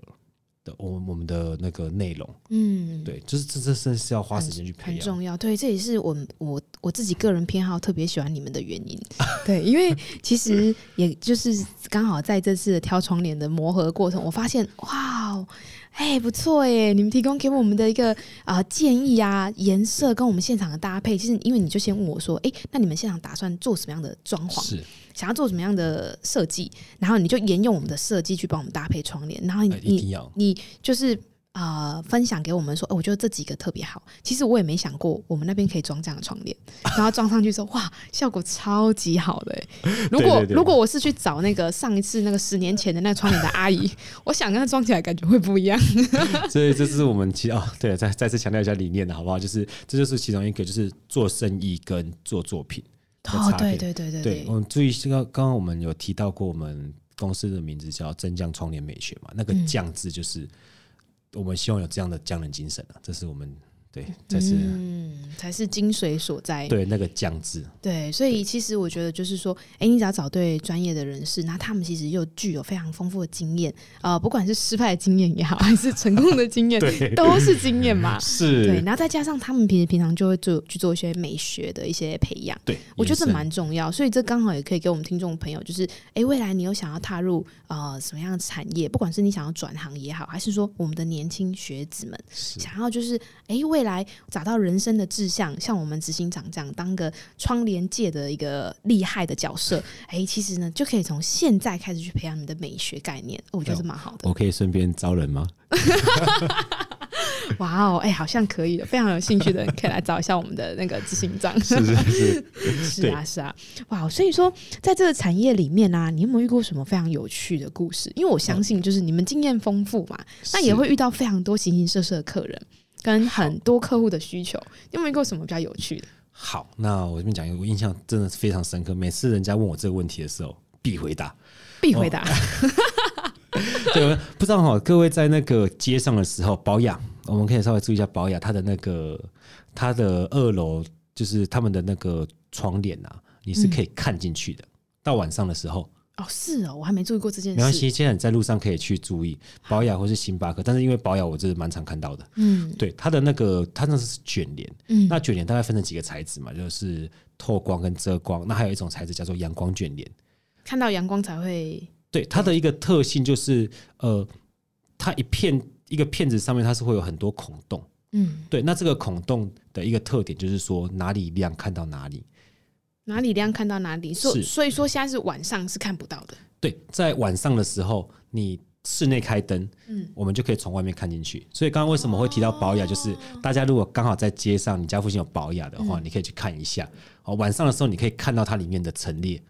的我我们的那个内容。嗯，对，就是这这是是要花时间去培养，很重要。对，这也是我我我自己个人偏好特别喜欢你们的原因。[LAUGHS] 对，因为其实也就是刚好在这次的挑窗帘的磨合过程，我发现哇哦。哎、欸，不错耶！你们提供给我们的一个啊、呃、建议啊，颜色跟我们现场的搭配，其实因为你就先问我说，哎、欸，那你们现场打算做什么样的装潢？是想要做什么样的设计？然后你就沿用我们的设计去帮我们搭配窗帘，然后你、呃、你你就是呃分享给我们说，我觉得这几个特别好。其实我也没想过我们那边可以装这样的窗帘，[LAUGHS] 然后装上去说，哇，效果超级好的。如果如果我是去找那个上一次那个十年前的那个窗帘的阿姨，[LAUGHS] 我想跟她装起来感觉会不一样。[LAUGHS] 所以这是我们其啊哦，对，再再次强调一下理念的好不好？就是这就是其中一个，就是做生意跟做作品。哦，对对对对对，我们注意这个，刚刚我们有提到过，我们公司的名字叫真匠窗帘美学嘛，那个“匠”字就是我们希望有这样的匠人精神啊，这是我们。对，才是嗯，才是精髓所在。对，那个酱汁。对，所以其实我觉得就是说，哎，你只要找对专业的人士，那他们其实又具有非常丰富的经验啊、呃，不管是失败的经验也好，还是成功的经验，都是经验嘛。[LAUGHS] 是。对，然后再加上他们平时平常就会做去做一些美学的一些培养。对，我觉得这蛮重要。所以这刚好也可以给我们听众朋友，就是哎，未来你有想要踏入呃什么样的产业，不管是你想要转行也好，还是说我们的年轻学子们想要就是哎未来找到人生的志向，像我们执行长这样当个窗帘界的一个厉害的角色，[LAUGHS] 哎、欸，其实呢就可以从现在开始去培养你的美学概念，我觉得是蛮好的。我可以顺便招人吗？[LAUGHS] 哇哦，哎，好像可以的，非常有兴趣的人可以来找一下我们的那个执行长。是是是，是 [LAUGHS] 啊是啊，哇，所以说在这个产业里面呢、啊，你有没有遇过什么非常有趣的故事？因为我相信，就是你们经验丰富嘛，那也会遇到非常多形形色色的客人。跟很多客户的需求，有没有过什么比较有趣的？好，那我这边讲一个，我印象真的是非常深刻。每次人家问我这个问题的时候，必回答，必回答。哦、[LAUGHS] 对，不知道哈，各位在那个街上的时候，保养，我们可以稍微注意一下保养，它的那个它的二楼就是他们的那个窗帘啊，你是可以看进去的。嗯、到晚上的时候。哦，是哦，我还没注意过这件事。没关系，现在你在路上可以去注意保雅或是星巴克，但是因为保雅我这是蛮常看到的。嗯，对，它的那个它那是卷帘，嗯，那卷帘大概分成几个材质嘛，就是透光跟遮光。那还有一种材质叫做阳光卷帘，看到阳光才会。对，它的一个特性就是，呃，它一片一个片子上面它是会有很多孔洞。嗯，对，那这个孔洞的一个特点就是说哪里亮看到哪里。哪里亮看到哪里，所所以说现在是晚上是看不到的。对，在晚上的时候，你室内开灯，嗯，我们就可以从外面看进去。所以刚刚为什么会提到宝雅，就是大家如果刚好在街上，你家附近有保雅的话，你可以去看一下。哦，晚上的时候你可以看到它里面的陈列。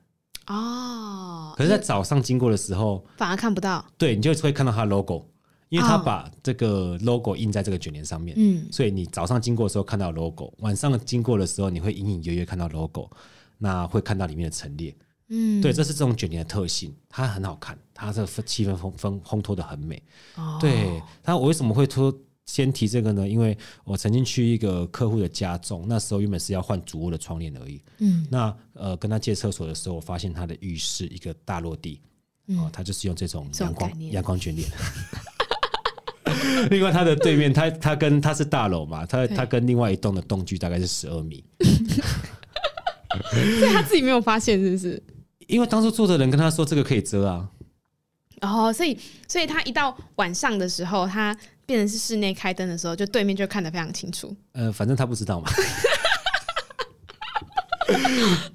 哦，可是，在早上经过的时候，反而看不到。对，你就会看到它的 logo，因为它把这个 logo 印在这个卷帘上面。嗯，所以你早上经过的时候看到 logo，晚上经过的时候你会隐隐约约看到 logo。那会看到里面的陈列，嗯，对，这是这种卷帘的特性，它很好看，它这个气氛烘烘烘托的很美。哦，对，那我为什么会说先提这个呢？因为我曾经去一个客户的家中，那时候原本是要换主卧的窗帘而已。嗯，那呃跟他借厕所的时候，我发现他的浴室一个大落地，哦，他就是用这种阳光阳光卷帘。[LAUGHS] 另外，他的对面，他他跟他是大楼嘛，他他跟另外一栋的栋距大概是十二米。[LAUGHS] [LAUGHS] 所以他自己没有发现，是不是？因为当初住的人跟他说这个可以遮啊。哦，所以，所以他一到晚上的时候，他变成是室内开灯的时候，就对面就看得非常清楚。呃，反正他不知道嘛。[LAUGHS]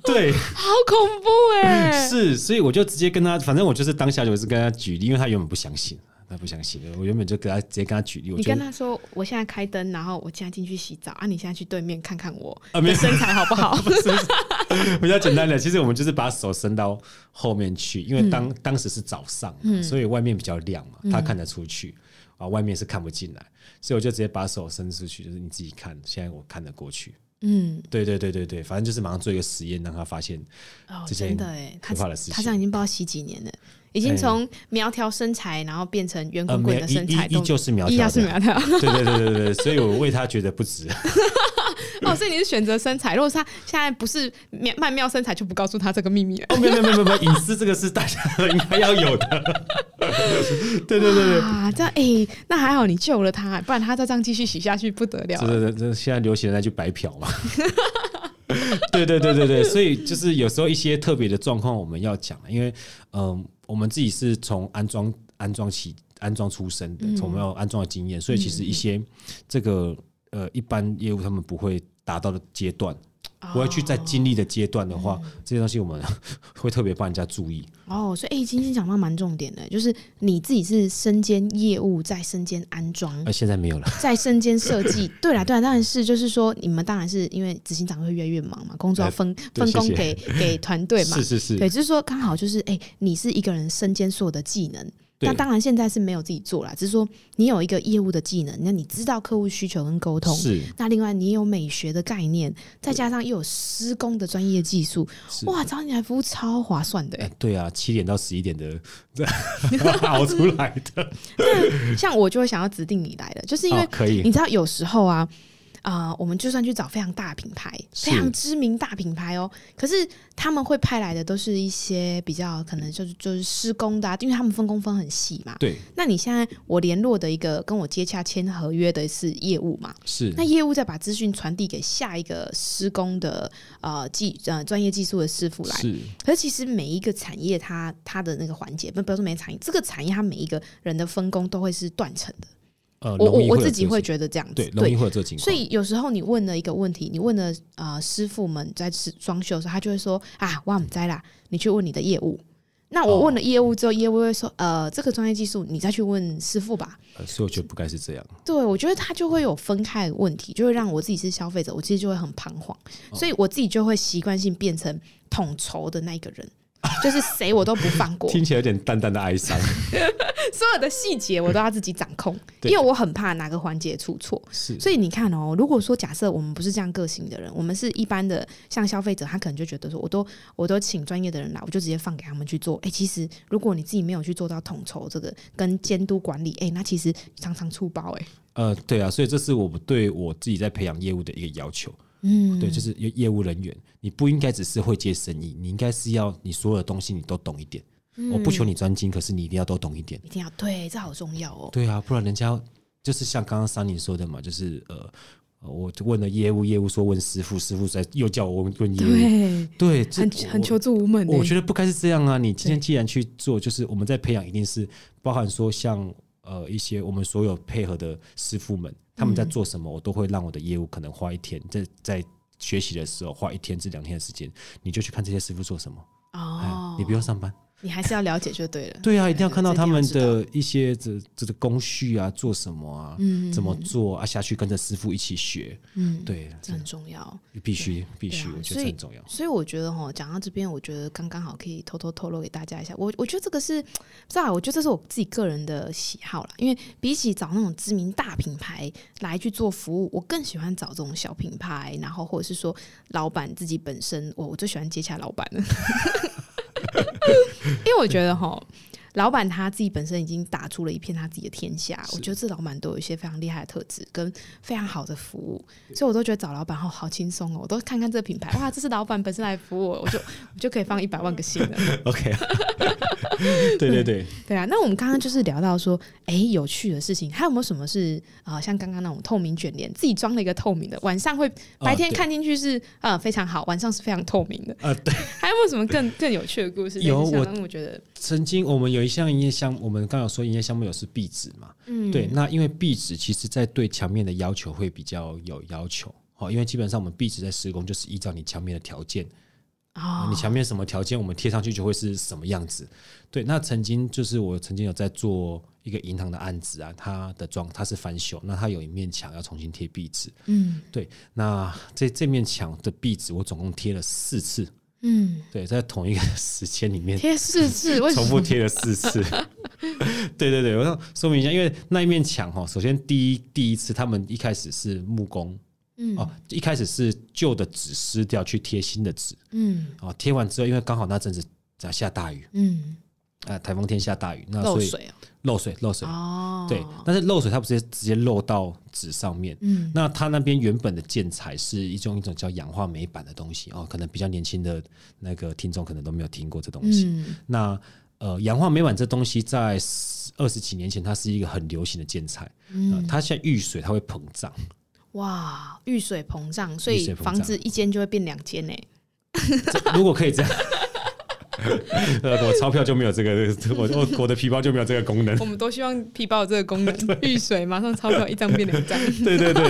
对，好恐怖哎！是，所以我就直接跟他，反正我就是当下就是跟他举例，因为他原本不相信。他不相信，我原本就给他直接跟他举例。你跟他说，我现在开灯，然后我现在进去洗澡啊，你现在去对面看看我的身材好不好？[LAUGHS] 不是，比较简单的，其实我们就是把手伸到后面去，因为当、嗯、当时是早上，所以外面比较亮嘛，他看得出去啊，外面是看不进来，所以我就直接把手伸出去，就是你自己看，现在我看得过去。嗯，对对对对对，反正就是马上做一个实验，让他发现哦，真的哎，可怕的事情，他这样已经不知道洗几年了。已经从苗条身材，然后变成圆滚滚的身材，依旧是苗条，依旧是苗条。对对对对对，所以我为他觉得不值。[LAUGHS] 哦，所以你是选择身材？如果他现在不是曼妙身材，就不告诉他这个秘密了。哦，没有没有没有没有，隐私这个是大家应该要有的。[LAUGHS] 对对对对啊，这样哎，那还好你救了他，不然他再这样继续洗下去不得了。对对对，现在流行的那句白嫖嘛。[LAUGHS] 对对对对对，所以就是有时候一些特别的状况我们要讲，因为嗯。我们自己是从安装安装起安装出身的，从没有安装的经验，所以其实一些这个呃一般业务他们不会达到的阶段，不会去在经历的阶段的话，嗯、这些东西我们 [LAUGHS] 会特别帮人家注意。哦，所以哎，今天讲到蛮重点的，就是你自己是身兼业务，在身兼安装，呃，现在没有了，在身兼设计。对啦，对啦，当然是就是说，你们当然是因为执行长会越来越忙嘛，工作要分、呃、分工给给团队嘛，[LAUGHS] 是是是，对，就是说刚好就是哎，你是一个人身兼所有的技能。那当然，现在是没有自己做啦，只是说你有一个业务的技能，那你知道客户需求跟沟通。是。那另外，你有美学的概念，再加上又有施工的专业技术，哇，找你来服务超划算的。对啊，七点到十一点的 [LAUGHS] 熬出来的。[LAUGHS] 像我就会想要指定你来的，就是因为可以。你知道有时候啊。啊、呃，我们就算去找非常大品牌、非常知名大品牌哦，可是他们会派来的都是一些比较可能就是就是施工的、啊，因为他们分工分很细嘛。对。那你现在我联络的一个跟我接洽签合约的是业务嘛？是。那业务再把资讯传递给下一个施工的呃技呃专业技术的师傅来。是。可是其实每一个产业它它的那个环节，不不要说每个产业，这个产业它每一个人的分工都会是断层的。呃，我我我自己会觉得这样子，对，容易会有这个情况。所以有时候你问了一个问题，你问了呃师傅们在装修的时候，他就会说啊，我不知啦，你去问你的业务。那我问了业务之后，业务会说呃，这个专业技术你再去问师傅吧。呃，所以我觉得不该是这样。对，我觉得他就会有分开的问题，就会让我自己是消费者，我其实就会很彷徨，所以我自己就会习惯性变成统筹的那一个人。就是谁我都不放过，听起来有点淡淡的哀伤。[LAUGHS] 所有的细节我都要自己掌控，因为我很怕哪个环节出错。是，所以你看哦，如果说假设我们不是这样个性的人，我们是一般的像消费者，他可能就觉得说，我都我都请专业的人来，我就直接放给他们去做。哎，其实如果你自己没有去做到统筹这个跟监督管理，哎，那其实常常出包哎。呃，对啊，所以这是我对我自己在培养业务的一个要求。嗯，对，就是业业务人员，你不应该只是会接生意，你应该是要你所有的东西你都懂一点。嗯、我不求你专精，可是你一定要都懂一点。一定要对，这好重要哦。对啊，不然人家就是像刚刚 Sunny 说的嘛，就是呃，我就问了业务，业务说问师傅，师傅在又叫我问问业务，对，对很很求助无门。我觉得不该是这样啊！你今天既然去做，就是我们在培养，一定是包含说像呃一些我们所有配合的师傅们。他们在做什么，我都会让我的业务可能花一天在在学习的时候花一天至两天的时间，你就去看这些师傅做什么哦，你不用上班。你还是要了解就对了。对啊，一定要看到他们的一些这这个工序啊，做什么啊，嗯，怎么做啊，下去跟着师傅一起学，嗯，对，这很重要，必须必须，我觉得很重要。所以我觉得哈，讲到这边，我觉得刚刚好可以偷偷透露给大家一下，我我觉得这个是，不知道，我觉得这是我自己个人的喜好啦，因为比起找那种知名大品牌来去做服务，我更喜欢找这种小品牌，然后或者是说老板自己本身，我我最喜欢接洽老板了。[LAUGHS] [LAUGHS] 因为我觉得哈，老板他自己本身已经打出了一片他自己的天下，我觉得这老板都有一些非常厉害的特质跟非常好的服务，所以我都觉得找老板后好轻松哦。我都看看这个品牌，[LAUGHS] 哇，这是老板本身来服务我，我就我就可以放一百万个心了。[LAUGHS] OK，对对 [LAUGHS] 对，对啊。那我们刚刚就是聊到说，哎，有趣的事情，还有没有什么是啊、呃？像刚刚那种透明卷帘，自己装了一个透明的，晚上会白天看进去是啊、呃、非常好，晚上是非常透明的啊。对，还有没有什么更更有趣的故事？有，我我觉得曾经我们有一项营业项，我们刚有说营业项目有是壁纸嘛，嗯，对。那因为壁纸其实在对墙面的要求会比较有要求，好，因为基本上我们壁纸在施工就是依照你墙面的条件。哦，你墙面什么条件，我们贴上去就会是什么样子。对，那曾经就是我曾经有在做一个银行的案子啊，它的装它是翻修，那它有一面墙要重新贴壁纸。嗯，对，那这这面墙的壁纸我总共贴了四次。嗯，对，在同一个 [LAUGHS] 时间里面贴四次，重复贴了四次。[LAUGHS] 对对对，我要说明一下，因为那一面墙哈，首先第一第一次他们一开始是木工。嗯哦，一开始是旧的纸撕掉去贴新的纸，嗯，哦，贴完之后，因为刚好那阵子在下大雨，嗯，啊，台风天下大雨，那所以漏水，漏水，漏水，哦，对，但是漏水它不是直接漏到纸上面，嗯，那它那边原本的建材是一种一种叫氧化镁板的东西，哦，可能比较年轻的那个听众可能都没有听过这东西，嗯，那呃，氧化镁板这东西在二十几年前它是一个很流行的建材，嗯，呃，它现在遇水它会膨胀。哇，遇水膨胀，所以房子一间就会变两间呢。如果可以这样，[LAUGHS] 呃，我钞票就没有这个，[LAUGHS] 我我我的皮包就没有这个功能。我们都希望皮包有这个功能，[LAUGHS] 遇水马上钞票一张变两张。对对对，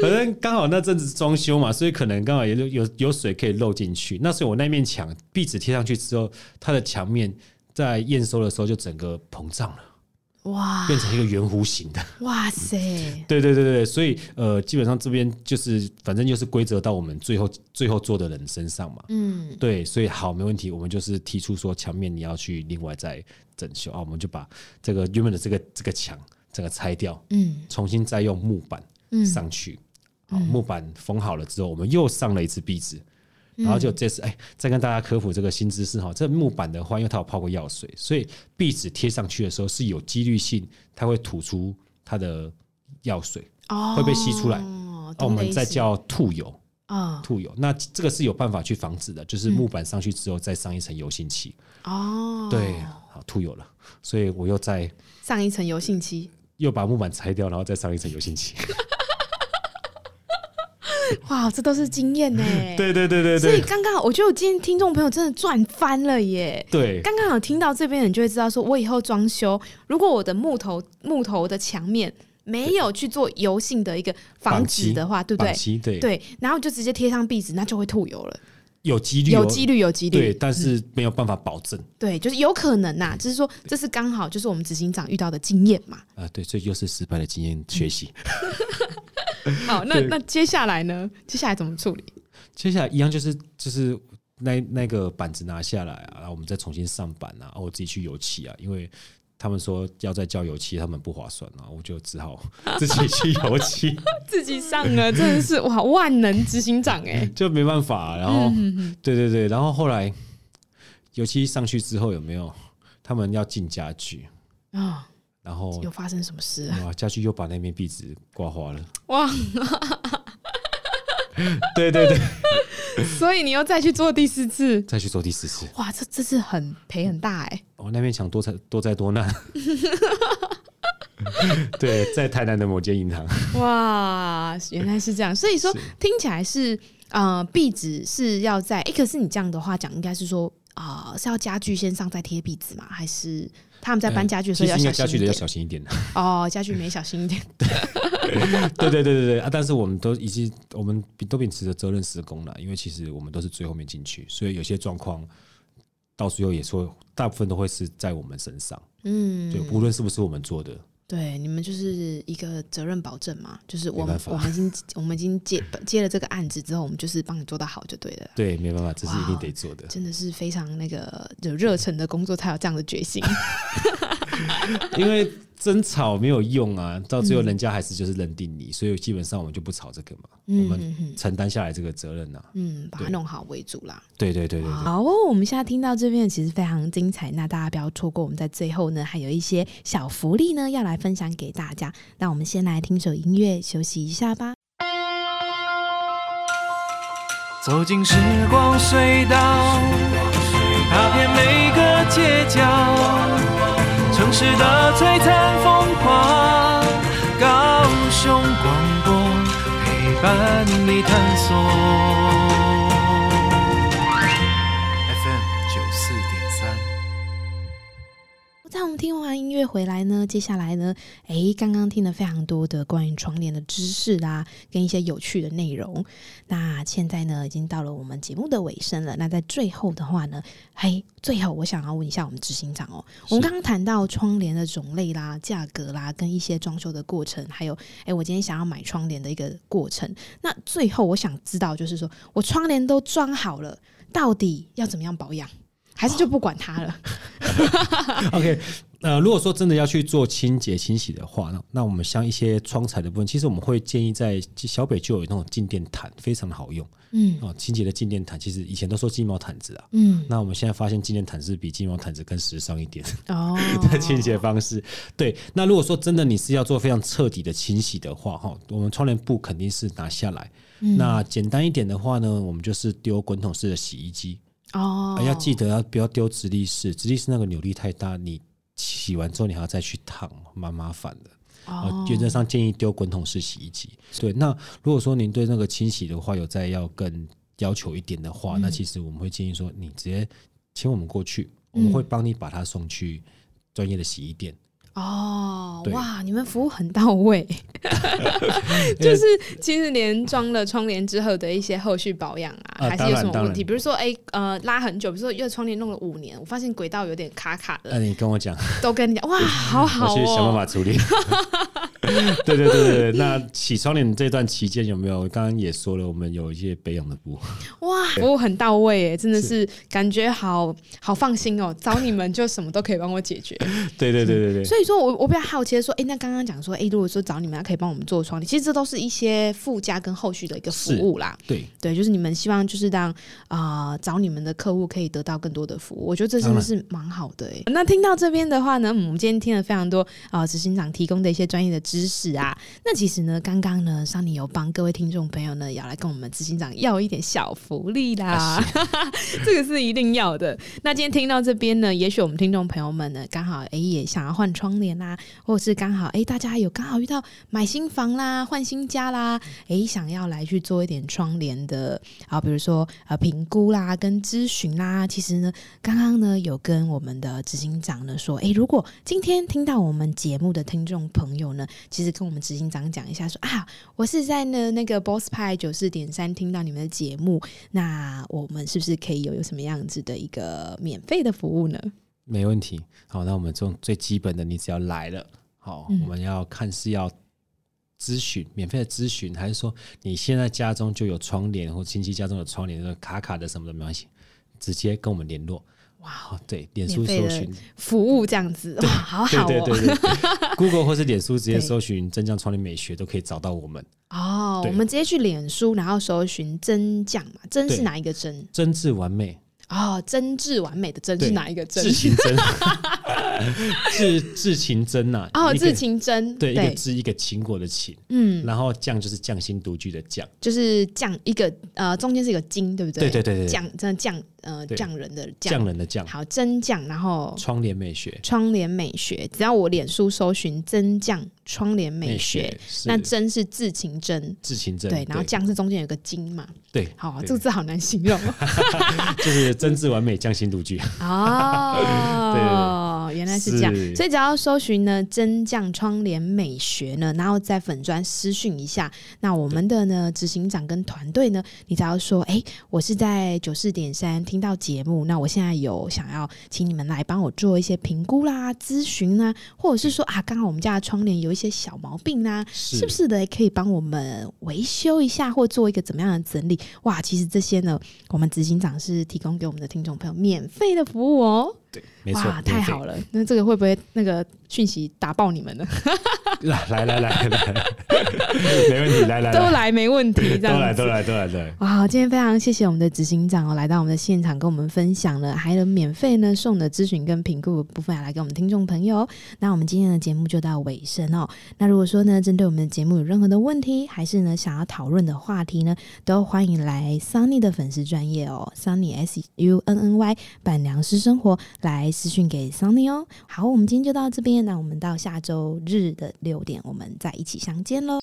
反正刚好那阵子装修嘛，所以可能刚好也有有有水可以漏进去。那所以我那面墙壁纸贴上去之后，它的墙面在验收的时候就整个膨胀了。哇，变成一个圆弧形的。哇塞！[LAUGHS] 对对对对，所以呃，基本上这边就是反正就是规则到我们最后最后做的人身上嘛。嗯，对，所以好，没问题，我们就是提出说墙面你要去另外再整修啊，我们就把这个原本的这个这个墙整个拆掉，嗯，重新再用木板上去，好，木板缝好了之后，我们又上了一次壁纸。然后就这次，哎，再跟大家科普这个新知识哈。这木板的话，因为它有泡过药水，所以壁纸贴上去的时候是有几率性它会吐出它的药水，哦，会被吸出来。哦，我们再叫吐油啊，吐油。那这个是有办法去防止的，就是木板上去之后再上一层油性漆。哦，对，好，吐油了，所以我又再上一层油性漆，又把木板拆掉，然后再上一层油性漆。[LAUGHS] [LAUGHS] 哇，这都是经验呢！[LAUGHS] 对对对对对，所以刚刚好，我觉得我今天听众朋友真的赚翻了耶！对，刚刚好听到这边，你就会知道，说我以后装修，如果我的木头木头的墙面没有去做油性的一个防止的话，对不对？对对，然后就直接贴上壁纸，那就会吐油了，有几率，有几率，有几率，对，但是没有办法保证。对，就是有可能呐，就是说这是刚好就是我们执行长遇到的经验嘛。啊，对，所以又是失败的经验学习。[LAUGHS] 好，那那接下来呢？接下来怎么处理？接下来一样就是就是那那个板子拿下来啊，然后我们再重新上板啊，然后我自己去油漆啊，因为他们说要再交油漆，他们不划算啊，我就只好 [LAUGHS] 自己去油漆，[LAUGHS] 自己上了，真的是哇，万能执行长哎，[LAUGHS] 就没办法。然后对对对，然后后来油漆上去之后有没有？他们要进家具啊。然后又发生什么事啊？家具又把那面壁纸刮花了。哇！[LAUGHS] 对对对，所以你又再去做第四次，再去做第四次。哇，这这次很赔很大哎。哦，那面墙多灾多灾多难。[LAUGHS] 对，在台南的某间银行。哇，原来是这样。所以说听起来是呃，壁纸是要在哎，可是你这样的话讲，应该是说啊、呃，是要家具先上再贴壁纸吗？还是？他们在搬家具的时候要小心一点，家具的要小心一点哦，家具没小心一点。[LAUGHS] 对对对对对啊！但是我们都已经，我们都秉持着责任施工了，因为其实我们都是最后面进去，所以有些状况到最后也说，大部分都会是在我们身上。嗯，对，无论是不是我们做的。对，你们就是一个责任保证嘛，就是我们我们已经我们已经接接了这个案子之后，我们就是帮你做到好就对了。对，没办法，这是一定得做的。真的是非常那个有热忱的工作才有这样的决心。[LAUGHS] [LAUGHS] 因为争吵没有用啊，到最后人家还是就是认定你，所以基本上我们就不吵这个嘛，我们承担下来这个责任呐，嗯，把它弄好为主啦。对对对对，好，我们现在听到这边其实非常精彩，那大家不要错过。我们在最后呢，还有一些小福利呢，要来分享给大家。那我们先来听首音乐，休息一下吧。走进时光隧道，踏遍每个街角。城市的璀璨风华，高雄广播陪伴你探索。乐回来呢，接下来呢，哎，刚刚听了非常多的关于窗帘的知识啦，跟一些有趣的内容。那现在呢，已经到了我们节目的尾声了。那在最后的话呢，嘿，最后我想要问一下我们执行长哦，我们刚刚谈到窗帘的种类啦、价格啦，跟一些装修的过程，还有，哎，我今天想要买窗帘的一个过程。那最后我想知道，就是说我窗帘都装好了，到底要怎么样保养？还是就不管它了。[LAUGHS] [LAUGHS] OK，呃，如果说真的要去做清洁清洗的话，那那我们像一些窗材的部分，其实我们会建议在小北就有那种静电毯，非常的好用。嗯，哦，清洁的静电毯，其实以前都说鸡毛毯子啊。嗯，那我们现在发现静电毯是比鸡毛毯子更时尚一点哦 [LAUGHS] 的清洁方式。对，那如果说真的你是要做非常彻底的清洗的话，哈，我们窗帘布肯定是拿下来。嗯，那简单一点的话呢，我们就是丢滚筒式的洗衣机。哦、oh. 啊，要记得要不要丢直立式，直立式那个扭力太大，你洗完之后你还要再去烫，蛮麻烦的。哦，原则上建议丢滚筒式洗衣机。对，那如果说您对那个清洗的话有再要更要求一点的话，嗯、那其实我们会建议说，你直接请我们过去，我们会帮你把它送去专业的洗衣店。哦，哇！你们服务很到位，[LAUGHS] [LAUGHS] 就是其实连装了窗帘之后的一些后续保养啊，啊还是有什么问题？比如说，哎、欸，呃，拉很久，比如说，因为窗帘弄了五年，我发现轨道有点卡卡的。那、啊、你跟我讲，都跟你讲，哇，好好、哦，我去想办法处理。[LAUGHS] [LAUGHS] 对对对对，那洗窗帘这段期间有没有？刚刚也说了，我们有一些备用的布。哇，服务很到位，哎，真的是感觉好好放心哦。找你们就什么都可以帮我解决。[LAUGHS] 对对对对对。所以说我我比较好奇的说，哎，那刚刚讲说，哎，如果说找你们，可以帮我们做窗帘，其实这都是一些附加跟后续的一个服务啦。对对，就是你们希望就是让啊、呃、找你们的客户可以得到更多的服务，我觉得这真的是蛮好的哎。那听到这边的话呢，我们今天听了非常多啊执行长提供的一些专业的知识啊。那其实呢，刚刚呢，Sunny 有帮各位听众朋友呢，要来跟我们执行长要一点小福利啦，啊、[LAUGHS] 这个是一定要的。那今天听到这边呢，也许我们听众朋友们呢，刚好哎也想要换窗帘啦，或者是刚好哎大家有刚好遇到买新房啦、换新家啦，哎想要来去做一点窗帘的啊，比如说呃评估啦、跟咨询啦，其实呢，刚刚呢有跟我们的执行长呢说，哎，如果今天听到我们节目的听众朋友呢，其实跟我们执行长讲一下说，说啊，我是在呢那个 Boss 派九四点三听到你们的节目，那我们是不是可以有有什么样子的一个免费的服务呢？没问题。好，那我们这种最基本的，你只要来了，好，嗯、我们要看是要咨询免费的咨询，还是说你现在家中就有窗帘，或亲戚家中有窗帘，卡卡的什么的没关系，直接跟我们联络。哇，对，脸书搜寻服务这样子，哇，好好哦。对对对对，Google 或是脸书直接搜寻“真酱创立美学”都可以找到我们。哦，我们直接去脸书，然后搜寻“真酱”嘛，“真”是哪一个“真”？真挚完美。哦，真挚完美的“真”是哪一个“真”？[LAUGHS] 至情真，[LAUGHS] 至至情真呐。哦，至情真，对，一个“知”一个秦国的“秦”，嗯，然后“酱”就是匠心独具的“匠”，就是“匠”一个呃，中间是一个“金”，对不对？对对对对，匠真的匠。呃，匠人的匠。人的匠，好，真匠，然后窗帘美学，窗帘美学，只要我脸书搜寻真匠窗帘美学，那真是至情真，至情真，对，然后匠是中间有个金嘛，对，好，这个字好难形容，[LAUGHS] 就是真挚完美，匠心独具，[LAUGHS] 哦，原来是这样，所以只要搜寻呢真酱窗帘美学呢，然后在粉砖私讯一下，那我们的呢执行长跟团队呢，你只要说，哎，我是在九四点三。听到节目，那我现在有想要请你们来帮我做一些评估啦、咨询啦，或者是说啊，刚好我们家的窗帘有一些小毛病啦，是，是不是的？可以帮我们维修一下，或做一个怎么样的整理？哇，其实这些呢，我们执行长是提供给我们的听众朋友免费的服务哦。对，没错，太好了。那这个会不会那个讯息打爆你们呢？[LAUGHS] 来来来来来，没问题，来来，来都来没问题，这样都来都来都来对。哇，今天非常谢谢我们的执行长哦，来到我们的现场跟我们分享了，还有免费呢送的咨询跟评估的部分，来给我们听众朋友。那我们今天的节目就到尾声哦。那如果说呢，针对我们的节目有任何的问题，还是呢想要讨论的话题呢，都欢迎来 Sunny 的粉丝专业哦，Sunny S U N N Y 板娘私生活。来私讯给 Sunny 哦。好，我们今天就到这边，那我们到下周日的六点，我们再一起相见喽。